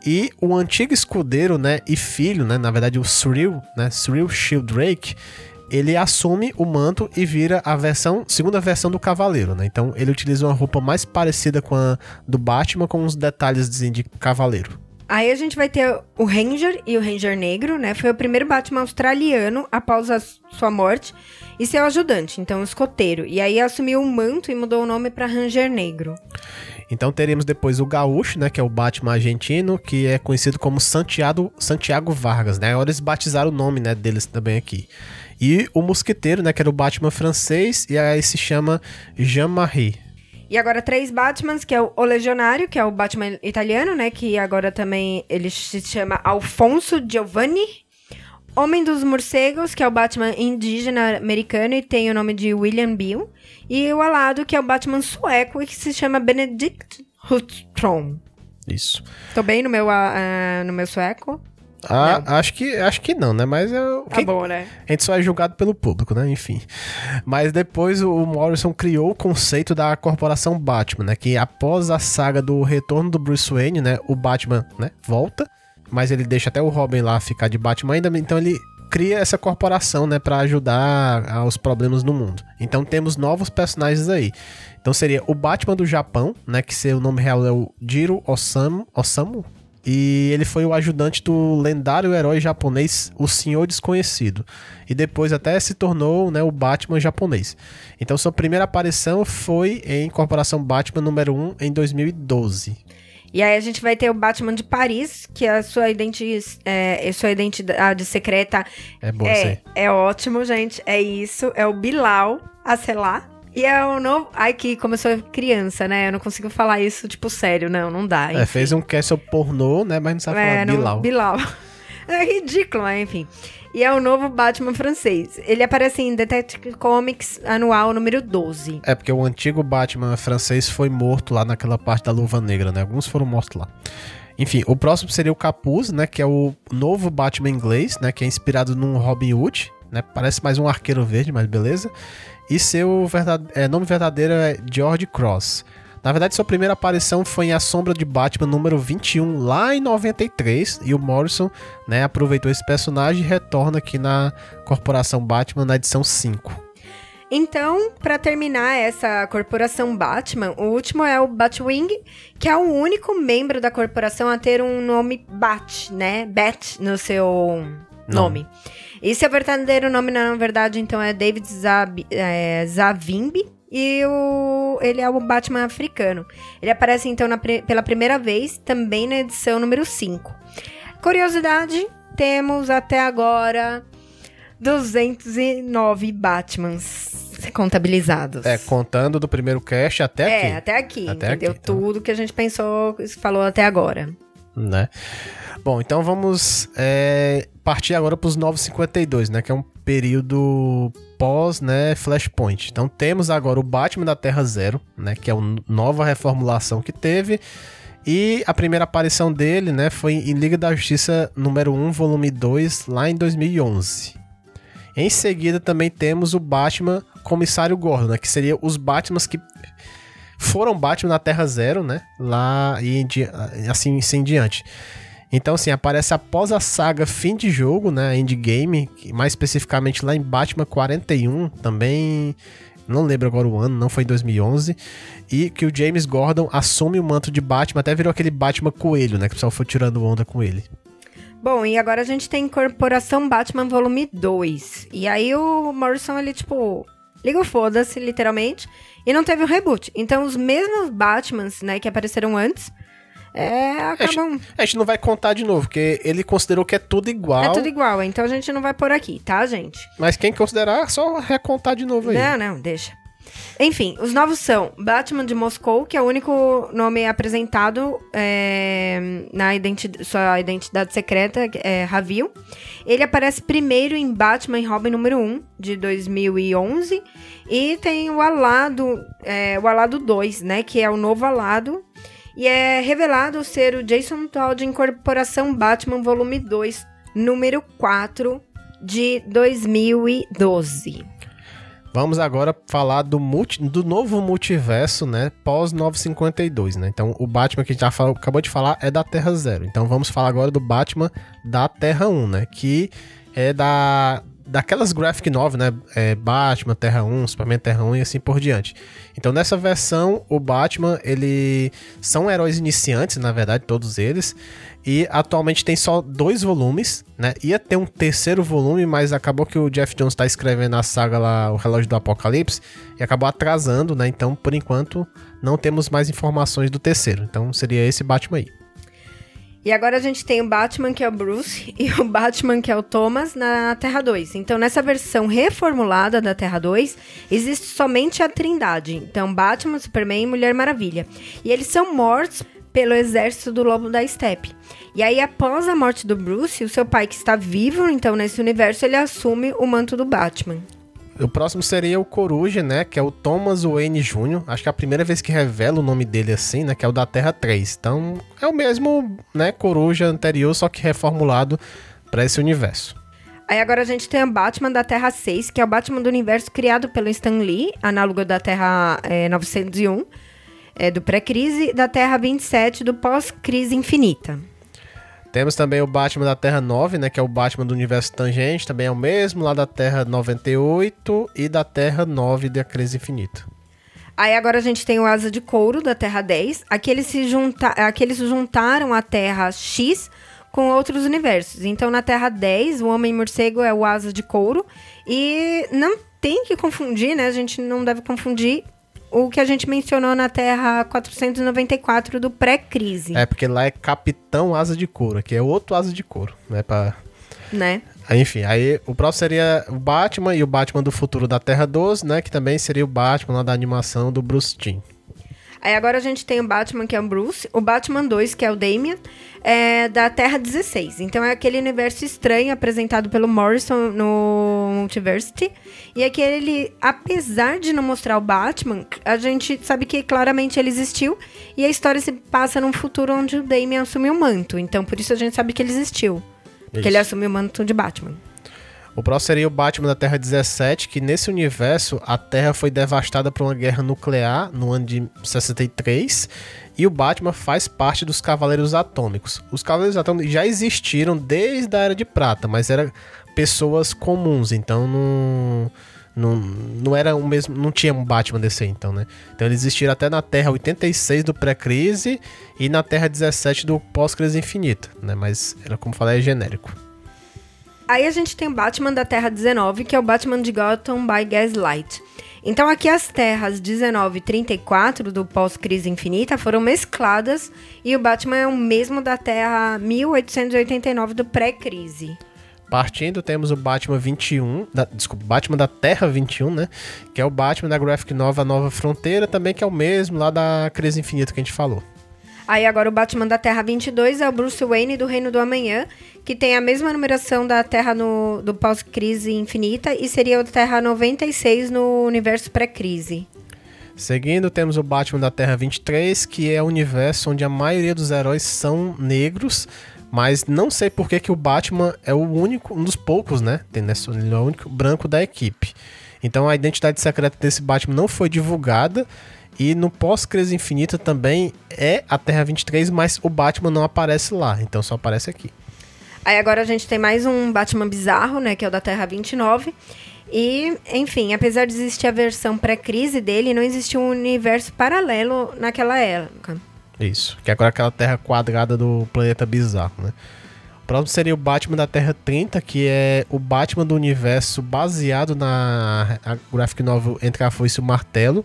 S3: E o antigo escudeiro, né, e filho, né, na verdade o Cyril, né, Cyril Shielddrake, ele assume o manto e vira a versão, segunda versão do cavaleiro, né? Então ele utiliza uma roupa mais parecida com a do Batman, com uns detalhes de cavaleiro.
S2: Aí a gente vai ter o Ranger e o Ranger Negro, né? Foi o primeiro Batman australiano após a sua morte e seu ajudante, então o escoteiro. E aí assumiu o manto e mudou o nome para Ranger Negro.
S3: Então teremos depois o Gaúcho, né, que é o Batman argentino, que é conhecido como Santiago, Santiago Vargas, né? Agora eles batizaram o nome, né, deles também aqui. E o Mosqueteiro, né, que era o Batman francês, e aí se chama Jean-Marie.
S2: E agora três Batmans, que é o Legionário, que é o Batman italiano, né, que agora também ele se chama Alfonso Giovanni. Homem dos Morcegos, que é o Batman indígena americano e tem o nome de William Bill. E o Alado, que é o Batman sueco e que se chama Benedict Hutstrom.
S3: Isso.
S2: Tô bem no meu, uh, no meu sueco?
S3: Ah, acho que, acho que não, né? Mas eu.
S2: Tá bom, né?
S3: A gente só é julgado pelo público, né? Enfim. Mas depois o Morrison criou o conceito da corporação Batman, né? Que após a saga do retorno do Bruce Wayne, né? O Batman, né? Volta. Mas ele deixa até o Robin lá ficar de Batman ainda. Então ele cria essa corporação, né, para ajudar aos problemas no mundo. Então temos novos personagens aí. Então seria o Batman do Japão, né, que seu nome real é o Jiro Osamu, Osamu e ele foi o ajudante do lendário herói japonês, o Senhor Desconhecido. E depois até se tornou né, o Batman japonês. Então sua primeira aparição foi em Corporação Batman número 1 em 2012.
S2: E aí a gente vai ter o Batman de Paris, que a sua, identi é, sua identidade secreta
S3: é, bom,
S2: é, é ótimo, gente. É isso. É o Bilal Acelar. E é o novo. Ai, que começou criança, né? Eu não consigo falar isso, tipo, sério, não, não dá.
S3: Enfim. É, fez um castle pornô, né? Mas não sabe é, falar Bilal.
S2: Bilal. É ridículo, mas enfim e é o novo Batman francês. Ele aparece em Detective Comics anual número 12.
S3: É, porque o antigo Batman francês foi morto lá naquela parte da Luva Negra, né? Alguns foram mortos lá. Enfim, o próximo seria o Capuz, né? Que é o novo Batman inglês, né? Que é inspirado num Robin Hood, né? Parece mais um arqueiro verde, mas beleza. E seu verdade... é, nome verdadeiro é George Cross. Na verdade, sua primeira aparição foi em A Sombra de Batman número 21, lá em 93, e o Morrison né, aproveitou esse personagem e retorna aqui na Corporação Batman na edição 5.
S2: Então, pra terminar essa corporação Batman, o último é o Batwing, que é o único membro da corporação a ter um nome Bat, né? Bat no seu nome. E seu verdadeiro nome, na verdade, então é David Zab, é, Zavimbi. E o, ele é o Batman africano. Ele aparece, então, na pela primeira vez, também na edição número 5. Curiosidade, temos até agora 209 Batmans contabilizados.
S3: É, contando do primeiro cast até
S2: É,
S3: aqui.
S2: até aqui,
S3: Até
S2: entendeu?
S3: aqui, então.
S2: Tudo que a gente pensou, falou até agora.
S3: né? Bom, então vamos é, partir agora para os 952, né? Que é um período pós, né, Flashpoint. Então temos agora o Batman da Terra Zero, né? Que é a nova reformulação que teve. E a primeira aparição dele, né, foi em Liga da Justiça número 1, volume 2, lá em 2011. Em seguida também temos o Batman Comissário Gordon, né, que seria os Batmans que foram Batman na Terra Zero, né? Lá e assim, assim em diante. Então, assim, aparece após a saga fim de jogo, né? Endgame, mais especificamente lá em Batman 41, também. Não lembro agora o ano, não foi em 2011. E que o James Gordon assume o manto de Batman, até virou aquele Batman coelho, né? Que o pessoal foi tirando onda com ele.
S2: Bom, e agora a gente tem Corporação Batman Volume 2. E aí o Morrison, ele, tipo, liga o foda-se, literalmente, e não teve o reboot. Então, os mesmos Batmans, né, que apareceram antes, é, acabam...
S3: A gente não vai contar de novo, porque ele considerou que é tudo igual.
S2: É tudo igual, então a gente não vai por aqui, tá, gente?
S3: Mas quem considerar, só recontar de novo aí.
S2: Não, não, deixa. Enfim, os novos são Batman de Moscou, que é o único nome apresentado é, na identi sua identidade secreta, é Ravil. Ele aparece primeiro em Batman e Robin número 1, de 2011. E tem o Alado, é, o Alado 2, né, que é o novo Alado. E é revelado ser o Jason Todd em Corporação Batman Volume 2, número 4, de 2012.
S3: Vamos agora falar do, multi, do novo multiverso, né? Pós 952, né? Então, o Batman que a gente já falou- acabou de falar é da Terra Zero. Então, vamos falar agora do Batman da Terra 1, né? Que é da daquelas graphic novel, né? É Batman Terra 1, Superman Terra 1 e assim por diante. Então, nessa versão, o Batman, ele são heróis iniciantes, na verdade, todos eles. E atualmente tem só dois volumes, né? Ia ter um terceiro volume, mas acabou que o Jeff Jones tá escrevendo a saga lá, O Relógio do Apocalipse, e acabou atrasando, né? Então, por enquanto, não temos mais informações do terceiro. Então, seria esse Batman aí.
S2: E agora a gente tem o Batman, que é o Bruce, e o Batman, que é o Thomas, na Terra 2. Então, nessa versão reformulada da Terra 2, existe somente a Trindade. Então, Batman, Superman e Mulher Maravilha. E eles são mortos pelo exército do Lobo da Steppe. E aí, após a morte do Bruce, o seu pai, que está vivo, então, nesse universo, ele assume o manto do Batman.
S3: O próximo seria o Coruja, né? Que é o Thomas Wayne Jr. Acho que é a primeira vez que revela o nome dele assim, né? Que é o da Terra 3. Então, é o mesmo, né? Coruja anterior, só que reformulado para esse universo.
S2: Aí agora a gente tem o Batman da Terra 6, que é o Batman do universo criado pelo Stan Lee, análogo da Terra é, 901, é, do pré-crise, da Terra 27, do pós-crise infinita.
S3: Temos também o Batman da Terra 9, né? Que é o Batman do universo tangente. Também é o mesmo lá da Terra 98 e da Terra 9 da Crise Infinita.
S2: Aí agora a gente tem o Asa de Couro da Terra 10. Aqui eles se, junta aqui eles juntaram à Terra X com outros universos. Então na Terra 10, o Homem-Morcego é o Asa de Couro. E não tem que confundir, né? A gente não deve confundir o que a gente mencionou na Terra 494 do pré-crise,
S3: É, porque lá é Capitão Asa de Couro, aqui é outro Asa de Couro, né? Pra...
S2: né?
S3: Enfim, aí o próximo seria o Batman e o Batman do futuro da Terra 12, né? Que também seria o Batman lá da animação do Bruce Timm.
S2: Aí agora a gente tem o Batman, que é o Bruce, o Batman 2, que é o Damian, é da Terra 16. Então é aquele universo estranho apresentado pelo Morrison no Multiversity. E aqui ele, apesar de não mostrar o Batman, a gente sabe que claramente ele existiu. E a história se passa num futuro onde o Damian assumiu o manto. Então por isso a gente sabe que ele existiu. Porque
S3: Isso.
S2: ele assumiu o manto de Batman.
S3: O próximo seria o Batman da Terra 17, que nesse universo a Terra foi devastada por uma guerra nuclear no ano de 63 e o Batman faz parte dos Cavaleiros Atômicos. Os Cavaleiros Atômicos já existiram desde a Era de Prata, mas eram pessoas comuns, então não, Não, não era o mesmo. Não tinha um Batman DC, então, né? Então eles existiram até na Terra 86 do pré-crise e na Terra 17 do pós-crise infinita, né? Mas era como falar, é genérico.
S2: Aí a gente tem o Batman da Terra 19, que é o Batman de Gotham by Gaslight. Então aqui as terras 19 e 34 do pós-crise infinita foram mescladas e o Batman é o mesmo da Terra 1889 do pré-crise.
S3: Partindo, temos o Batman 21, da, desculpa, Batman da Terra 21, né? Que é o Batman da Graphic Nova Nova Fronteira, também que é o mesmo lá da Crise Infinita que a gente falou.
S2: Aí agora o Batman da Terra 22 é o Bruce Wayne do Reino do Amanhã, que tem a mesma numeração da Terra no, do pós-crise infinita e seria o Terra 96 no universo pré-crise.
S3: Seguindo, temos o Batman da Terra 23, que é o universo onde a maioria dos heróis são negros, mas não sei por que, que o Batman é o único, um dos poucos, né? Tem nessa, ele é o único branco da equipe. Então a identidade secreta desse Batman não foi divulgada. E no pós-crise infinita também é a Terra 23, mas o Batman não aparece lá, então só aparece aqui.
S2: Aí agora a gente tem mais um Batman bizarro, né, que é o da Terra 29. E, enfim, apesar de existir a versão pré-crise dele, não existia um universo paralelo naquela época.
S3: Isso, que é agora aquela terra quadrada do planeta bizarro, né? O próximo seria o Batman da Terra 30, que é o Batman do universo baseado na graphic novel Entre a Foice e o Martelo.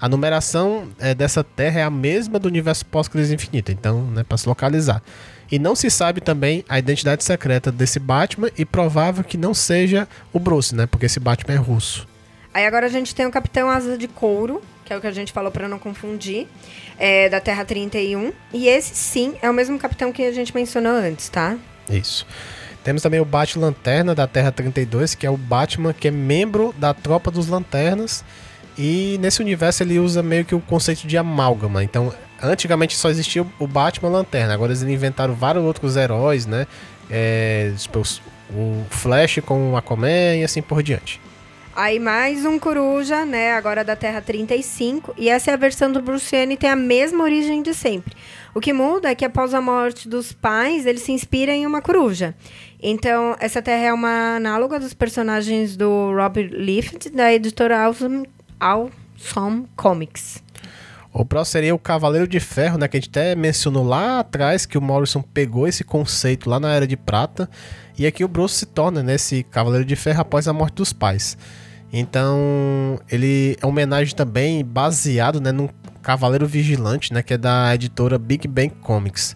S3: A numeração é, dessa terra é a mesma do universo pós-crise infinita, então, né, para se localizar. E não se sabe também a identidade secreta desse Batman e provável que não seja o Bruce, né? Porque esse Batman é russo.
S2: Aí agora a gente tem o Capitão Asa de Couro, que é o que a gente falou para não confundir, é, da Terra 31. E esse sim é o mesmo capitão que a gente mencionou antes, tá?
S3: Isso. Temos também o Batman Lanterna da Terra 32, que é o Batman que é membro da Tropa dos Lanternas. E nesse universo ele usa meio que o conceito de amálgama. Então, antigamente só existia o Batman Lanterna, agora eles inventaram vários outros heróis, né? É, tipo, o Flash com o Aquaman e assim por diante.
S2: Aí mais um coruja, né? Agora da Terra 35. E essa é a versão do Bruce Wayne tem a mesma origem de sempre. O que muda é que após a morte dos pais, ele se inspira em uma coruja. Então, essa Terra é uma análoga dos personagens do Robert Liefeld, da editora Awesome, awesome Comics.
S3: O próximo seria o Cavaleiro de Ferro, né? Que a gente até mencionou lá atrás que o Morrison pegou esse conceito lá na Era de Prata. E aqui o Bruce se torna nesse né, Cavaleiro de Ferro após a morte dos pais. Então, ele é uma homenagem também baseado né, num Cavaleiro Vigilante, né, que é da editora Big Bang Comics.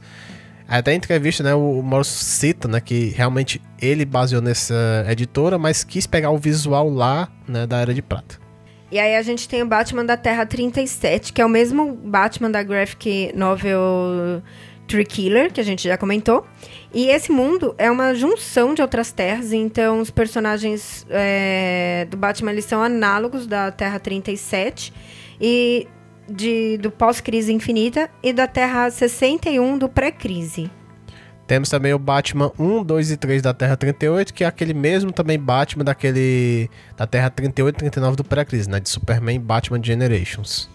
S3: Até em entrevista, né, o Morrison cita né, que realmente ele baseou nessa editora, mas quis pegar o visual lá né, da Era de Prata.
S2: E aí a gente tem o Batman da Terra 37, que é o mesmo Batman da graphic novel Tree Killer, que a gente já comentou. E esse mundo é uma junção de outras terras, então os personagens é, do Batman eles são análogos da Terra 37 e de, do pós-crise infinita e da Terra 61 do pré-crise.
S3: Temos também o Batman 1, 2 e 3 da Terra 38, que é aquele mesmo também Batman daquele da Terra 38 e 39 do pré-crise, né, de Superman Batman Generations.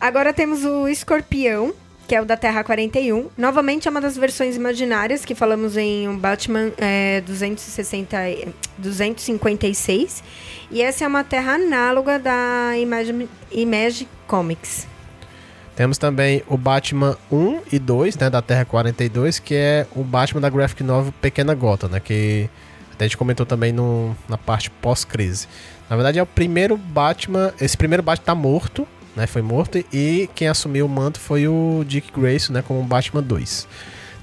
S2: Agora temos o Escorpião, que é o da Terra 41. Novamente é uma das versões imaginárias que falamos em um Batman é, 260, 256. E essa é uma Terra análoga da Image, Image Comics.
S3: Temos também o Batman 1 e 2, né, da Terra 42, que é o Batman da Graphic Novel Pequena Gota, né, que até a gente comentou também no, na parte pós-crise. Na verdade é o primeiro Batman, esse primeiro Batman tá morto, né, foi morto, e quem assumiu o manto foi o Dick Grayson, né, como Batman 2.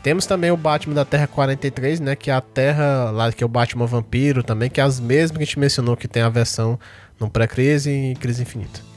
S3: Temos também o Batman da Terra 43, né, que é a Terra lá que é o Batman Vampiro também, que é as mesmas que a gente mencionou que tem a versão no pré-crise e crise infinita.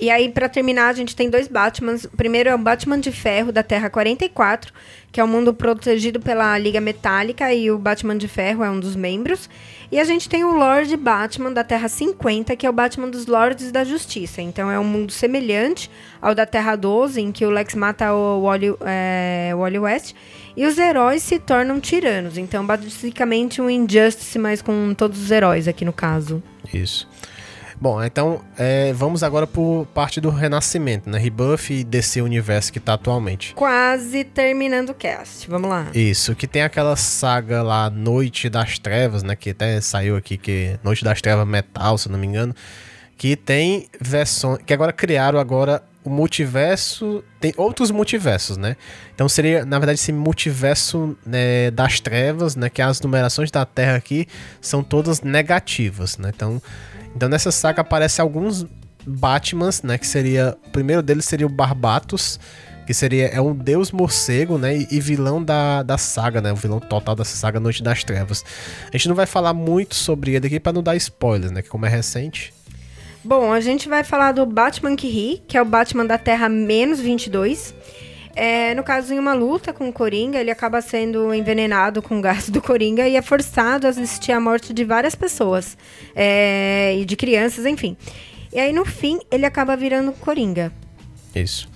S2: E aí, para terminar, a gente tem dois Batmans. O primeiro é o Batman de Ferro, da Terra 44, que é um mundo protegido pela Liga Metálica, e o Batman de Ferro é um dos membros. E a gente tem o Lord Batman, da Terra 50, que é o Batman dos Lords da Justiça. Então, é um mundo semelhante ao da Terra 12, em que o Lex mata o Wally, é, Wally West. E os heróis se tornam tiranos. Então, basicamente, um Injustice, mas com todos os heróis aqui no caso.
S3: Isso. Bom, então é, vamos agora por parte do renascimento, né? Rebuff e DC Universo que tá atualmente.
S2: Quase terminando o cast. Vamos lá.
S3: Isso, que tem aquela saga lá, Noite das Trevas, né? Que até saiu aqui, que Noite das Trevas Metal, se eu não me engano. Que tem versões. Que agora criaram agora o multiverso. Tem outros multiversos, né? Então seria, na verdade, esse multiverso né, das trevas, né? Que as numerações da Terra aqui são todas negativas, né? Então. Então nessa saga aparece alguns Batmans, né? Que seria. O primeiro deles seria o Barbatos, que seria é um deus morcego, né? E, e vilão da, da saga, né? O vilão total dessa saga Noite das Trevas. A gente não vai falar muito sobre ele aqui para não dar spoilers, né? Que como é recente.
S2: Bom, a gente vai falar do Batman que ri, que é o Batman da Terra menos 22. É, no caso, em uma luta com o Coringa, ele acaba sendo envenenado com o gás do Coringa e é forçado a assistir à morte de várias pessoas. É, e de crianças, enfim. E aí, no fim, ele acaba virando Coringa.
S3: Isso.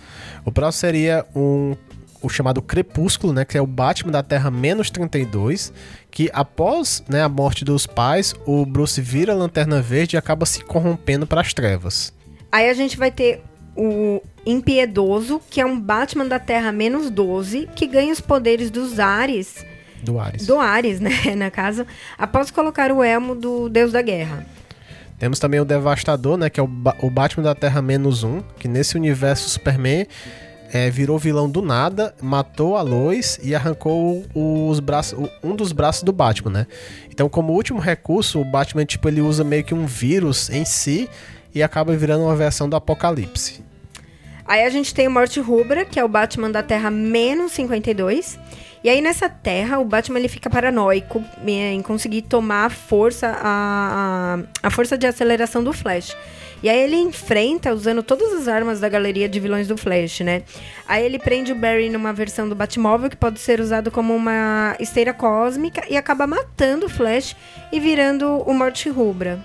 S3: O próximo seria um, o chamado Crepúsculo, né? Que é o Batman da Terra menos 32. Que após né, a morte dos pais, o Bruce vira a Lanterna Verde e acaba se corrompendo para as trevas.
S2: Aí a gente vai ter o Impiedoso, que é um Batman da Terra menos 12, que ganha os poderes dos Ares.
S3: Do Ares.
S2: Do Ares, né? Na casa, após colocar o elmo do Deus da Guerra.
S3: Temos também o Devastador, né? Que é o, ba o Batman da Terra menos 1. Que nesse universo Superman é, virou vilão do nada, matou a Lois e arrancou os braços, um dos braços do Batman, né? Então, como último recurso, o Batman tipo ele usa meio que um vírus em si e acaba virando uma versão do Apocalipse.
S2: Aí a gente tem o Morte Rubra, que é o Batman da Terra menos 52. E aí nessa terra, o Batman ele fica paranoico em conseguir tomar a força, a, a força de aceleração do Flash. E aí ele enfrenta usando todas as armas da galeria de vilões do Flash, né? Aí ele prende o Barry numa versão do Batmóvel que pode ser usado como uma esteira cósmica e acaba matando o Flash e virando o Morte Rubra.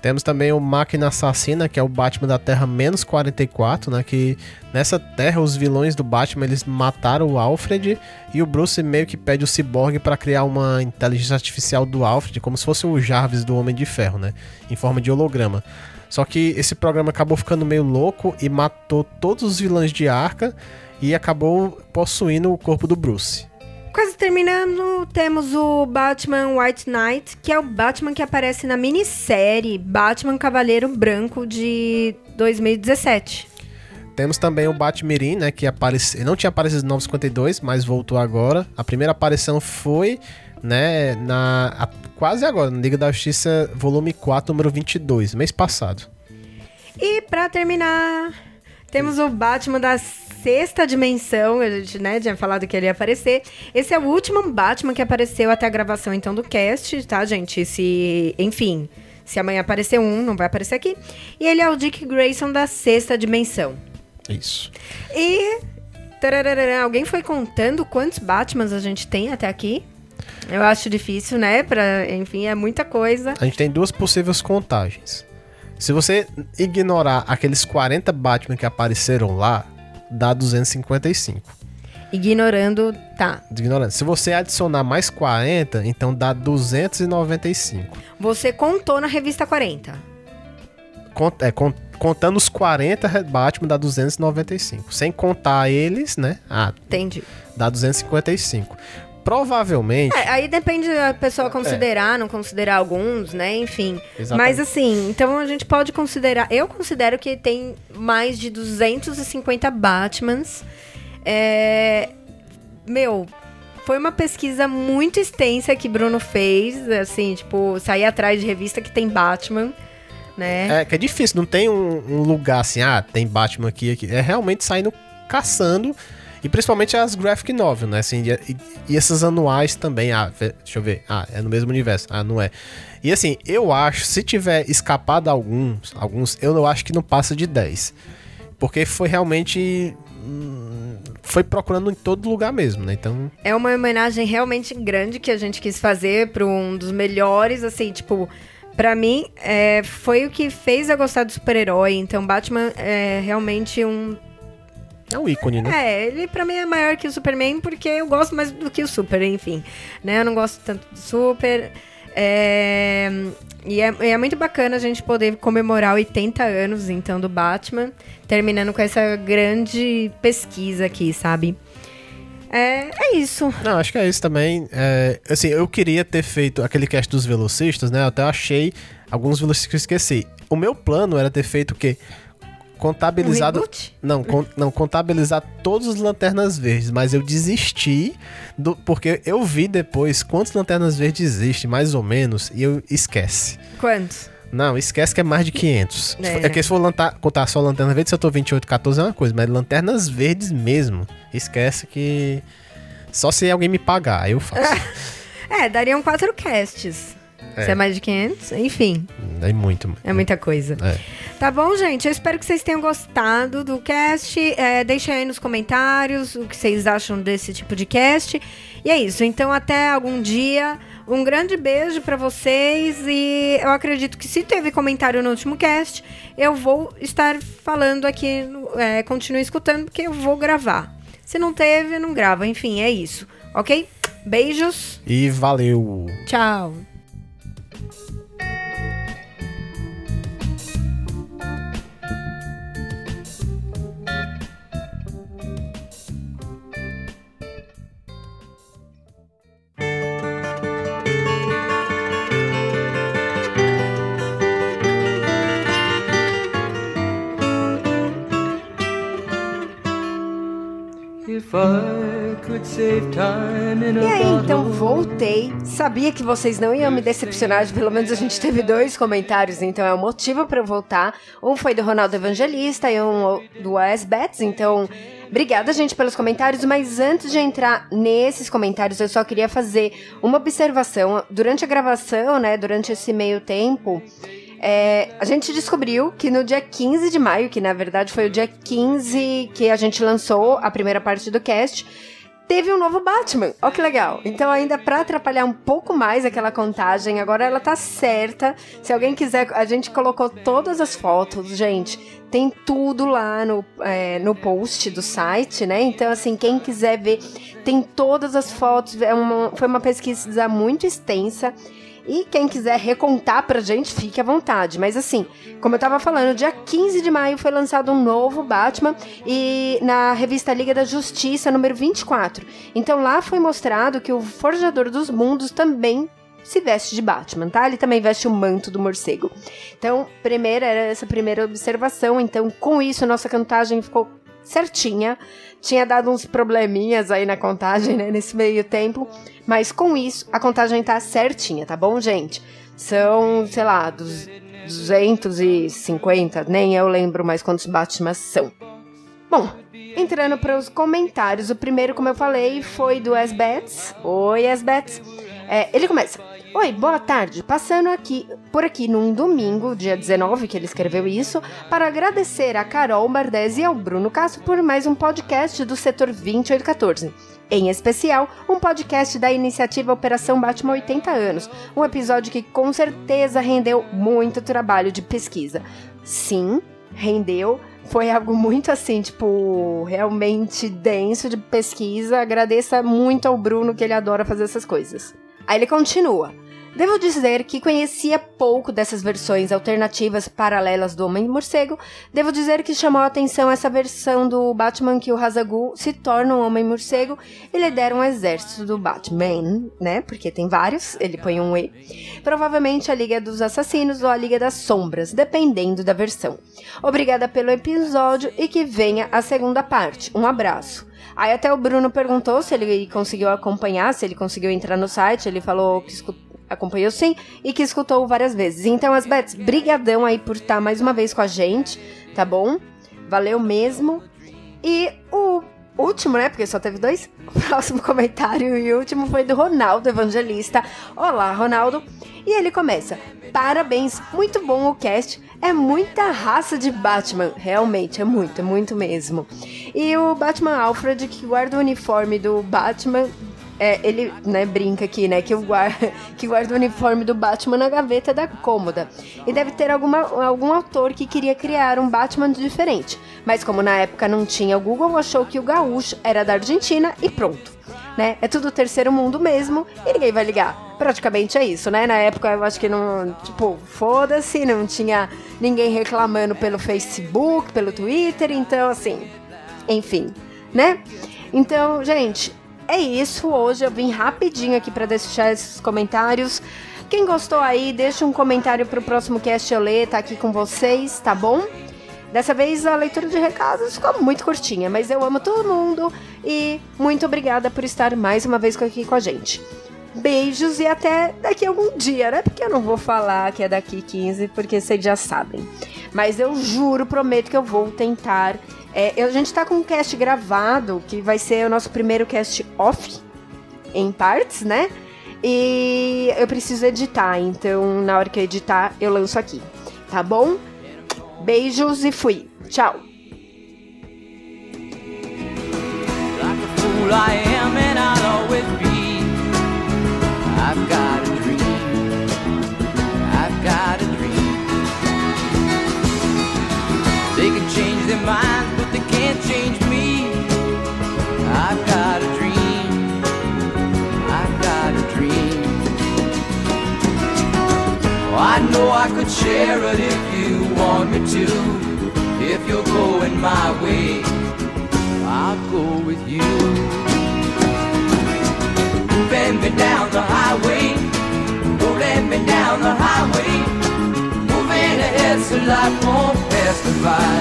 S3: Temos também o Máquina Assassina, que é o Batman da Terra menos 44, né? Que nessa terra os vilões do Batman eles mataram o Alfred e o Bruce meio que pede o Cyborg para criar uma inteligência artificial do Alfred, como se fosse o Jarvis do Homem de Ferro, né? Em forma de holograma. Só que esse programa acabou ficando meio louco e matou todos os vilões de Arca e acabou possuindo o corpo do Bruce.
S2: Quase terminando, temos o Batman White Knight, que é o Batman que aparece na minissérie Batman Cavaleiro Branco de 2017.
S3: Temos também o Batmirim, né, que aparece, não tinha aparecido no 952, mas voltou agora. A primeira aparição foi, né, na a, quase agora, na Liga da Justiça, volume 4, número 22, mês passado.
S2: E para terminar, temos o Batman das sexta dimensão, a gente, né, tinha falado que ele ia aparecer. Esse é o último Batman que apareceu até a gravação, então, do cast, tá, gente? Se, enfim, se amanhã aparecer um, não vai aparecer aqui. E ele é o Dick Grayson da sexta dimensão.
S3: Isso.
S2: E... tararara, alguém foi contando quantos Batmans a gente tem até aqui? Eu acho difícil, né? Pra, enfim, é muita coisa.
S3: A gente tem duas possíveis contagens. Se você ignorar aqueles 40 Batman que apareceram lá, dá 255.
S2: Ignorando, tá.
S3: Ignorando. Se você adicionar mais 40, então dá 295.
S2: Você contou na revista 40.
S3: Cont é, con contando os 40 Batman dá 295. Sem contar eles, né? Ah,
S2: Entendi.
S3: dá 255. Provavelmente.
S2: É, aí depende da pessoa considerar, não considerar alguns, né? Enfim.
S3: Exatamente.
S2: Mas assim, então a gente pode considerar. Eu considero que tem mais de 250 Batmans. É, meu, foi uma pesquisa muito extensa que Bruno fez. Assim, tipo, sair atrás de revista que tem Batman. Né?
S3: É que é difícil, não tem um, um lugar assim, ah, tem Batman aqui, aqui. É realmente saindo caçando. E principalmente as graphic novel, né? Assim, e, e essas anuais também. Ah, deixa eu ver. Ah, é no mesmo universo. Ah, não é. E assim, eu acho, se tiver escapado alguns, alguns, eu não acho que não passa de 10. Porque foi realmente. hum, Foi procurando em todo lugar mesmo, né? Então.
S2: É uma homenagem realmente grande que a gente quis fazer para um dos melhores, assim, tipo, Pra mim, é, foi o que fez eu gostar do super-herói. Então, Batman é realmente um.
S3: É um ícone, né?
S2: É, ele pra mim é maior que o Superman porque eu gosto mais do que o Super, enfim. Né? Eu não gosto tanto do Super.
S5: É, e é, é muito bacana a gente poder comemorar 80 anos, então, do Batman, terminando com essa grande pesquisa aqui, sabe? É, é isso.
S3: Não, acho que é isso também. É, assim, eu queria ter feito aquele cast dos velocistas, né? Eu até achei alguns velocistas que eu esqueci. O meu plano era ter feito o quê? Contabilizado.
S5: Um
S3: não, con- não, contabilizar todas as lanternas verdes, mas eu desisti do. Porque eu vi depois quantas lanternas verdes existem, mais ou menos, e eu esquece.
S5: Quantos?
S3: Não, esquece que é mais de 500.
S5: É.
S3: É, que se for lantar- contar só lanterna verde, setor 28, 14 é uma coisa, mas lanternas verdes mesmo, esquece que. Só se alguém me pagar, aí eu faço.
S5: É, dariam quatro casts.
S3: É.
S5: Se é mais de 500, enfim,
S3: É muito.
S5: é muita coisa.
S3: É.
S5: Tá bom, gente? Eu espero que vocês tenham gostado do cast. É, deixem aí nos comentários o que vocês acham desse tipo de cast. E é isso. Então, até algum dia. Um grande beijo pra vocês. E eu acredito que se teve comentário no último cast, eu vou estar falando aqui. É, continue escutando, porque eu vou gravar. Se não teve, não grava. Enfim, é isso. Ok? Beijos.
S3: E valeu!
S5: Tchau.
S2: E aí, então voltei. Sabia que vocês não iam me decepcionar, pelo menos a gente teve dois comentários, então é o motivo pra eu voltar. Um foi do Ronaldo Evangelista e um do Wes Betts, então obrigada, gente, pelos comentários. Mas antes de entrar nesses comentários, eu só queria fazer uma observação. Durante a gravação, né, durante esse meio tempo. É, a gente descobriu que no dia 15 de maio, que na verdade foi o dia 15 que a gente lançou a primeira parte do cast, teve um novo Batman. Ó que legal. Então, ainda pra atrapalhar um pouco mais aquela contagem, agora ela tá certa. Se alguém quiser, a gente colocou todas as fotos, gente. Tem tudo lá no, é, no post do site, né? Então, assim, quem quiser ver, tem todas as fotos. É uma, foi uma pesquisa muito extensa. E quem quiser recontar pra gente, fique à vontade. Mas assim, como eu tava falando, dia 15 de maio foi lançado um novo Batman e na revista Liga da Justiça, número 24. Então lá foi mostrado que o Forjador dos Mundos também se veste de Batman, tá? Ele também veste o manto do morcego. Então, primeira era essa primeira observação. Então, com isso, nossa contagem ficou certinha. Tinha dado uns probleminhas aí na contagem, né, nesse meio tempo. Mas com isso, a contagem tá certinha, tá bom, gente? São, sei lá, dos 250, nem eu lembro mais quantos Batman são. Bom, entrando para os comentários, o primeiro, como eu falei, foi do Asbets. Oi, Asbets. É, ele começa. Oi, boa tarde. Passando aqui por aqui num domingo, dia 19, que ele escreveu isso, para agradecer a Carol Bardesi e ao Bruno Castro por mais um podcast do setor 2814. Em especial, um podcast da iniciativa Operação Batman 80 anos, um episódio que com certeza rendeu muito trabalho de pesquisa. Sim, rendeu, foi algo muito assim, tipo, realmente denso de pesquisa. Agradeça muito ao Bruno que ele adora fazer essas coisas. Aí ele continua. Devo dizer que conhecia pouco dessas versões alternativas paralelas do Homem-Morcego. Devo dizer que chamou a atenção essa versão do Batman que o Hazagul se torna um Homem-Morcego e lidera um exército do Batman, né? Porque tem vários, ele põe um E. Provavelmente a Liga dos Assassinos ou a Liga das Sombras, dependendo da versão. Obrigada pelo episódio e que venha a segunda parte. Um abraço. Aí até o Bruno perguntou se ele conseguiu acompanhar, se ele conseguiu entrar no site, ele falou que escutou acompanhou sim e que escutou várias vezes. Então, as Bets, brigadão aí por estar mais uma vez com a gente, tá bom? Valeu mesmo. E o último, né? Porque só teve dois. O próximo comentário e último foi do Ronaldo Evangelista. Olá, Ronaldo. E ele começa: Parabéns, muito bom o cast. É muita raça de Batman. Realmente, é muito, é muito mesmo. E o Batman Alfred, que guarda o uniforme do Batman é, ele né, brinca aqui, né, que, o guarda, que guarda o uniforme do Batman na gaveta da cômoda. E deve ter alguma, algum autor que queria criar um Batman diferente. Mas como na época não tinha o Google, achou que o gaúcho era da Argentina e pronto. Né? É tudo terceiro mundo mesmo e ninguém vai ligar. Praticamente é isso, né? Na época eu acho que não. Tipo, foda-se, não tinha ninguém reclamando pelo Facebook, pelo Twitter, então assim. Enfim, né? Então, gente, é isso. Hoje eu vim rapidinho aqui para deixar esses comentários. Quem gostou aí, deixa um comentário pro próximo cast eu ler, tá aqui com vocês, tá bom? Dessa vez a leitura de recados ficou muito curtinha, mas eu amo todo mundo e muito obrigada por estar mais uma vez aqui com a gente. Beijos e até daqui a algum dia, né? Porque eu não vou falar que é daqui 15, porque vocês já sabem. Mas eu juro, prometo que eu vou tentar. É, a gente tá com um cast gravado, que vai ser o nosso primeiro cast off, em partes, né? E eu preciso editar, então na hora que eu editar, eu lanço aqui, tá bom? Beijos e fui. Tchau.
S5: I know I could share it if you want me to. If you're going my way. I'll go with you. Moving me down the highway, rolling me down the highway, moving ahead so life won't pass me by.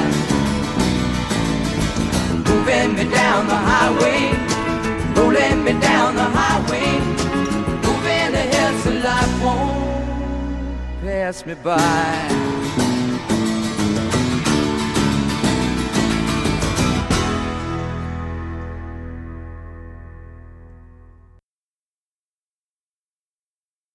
S5: Moving me down the highway, rolling me down the highway, moving ahead so life won't pass me by.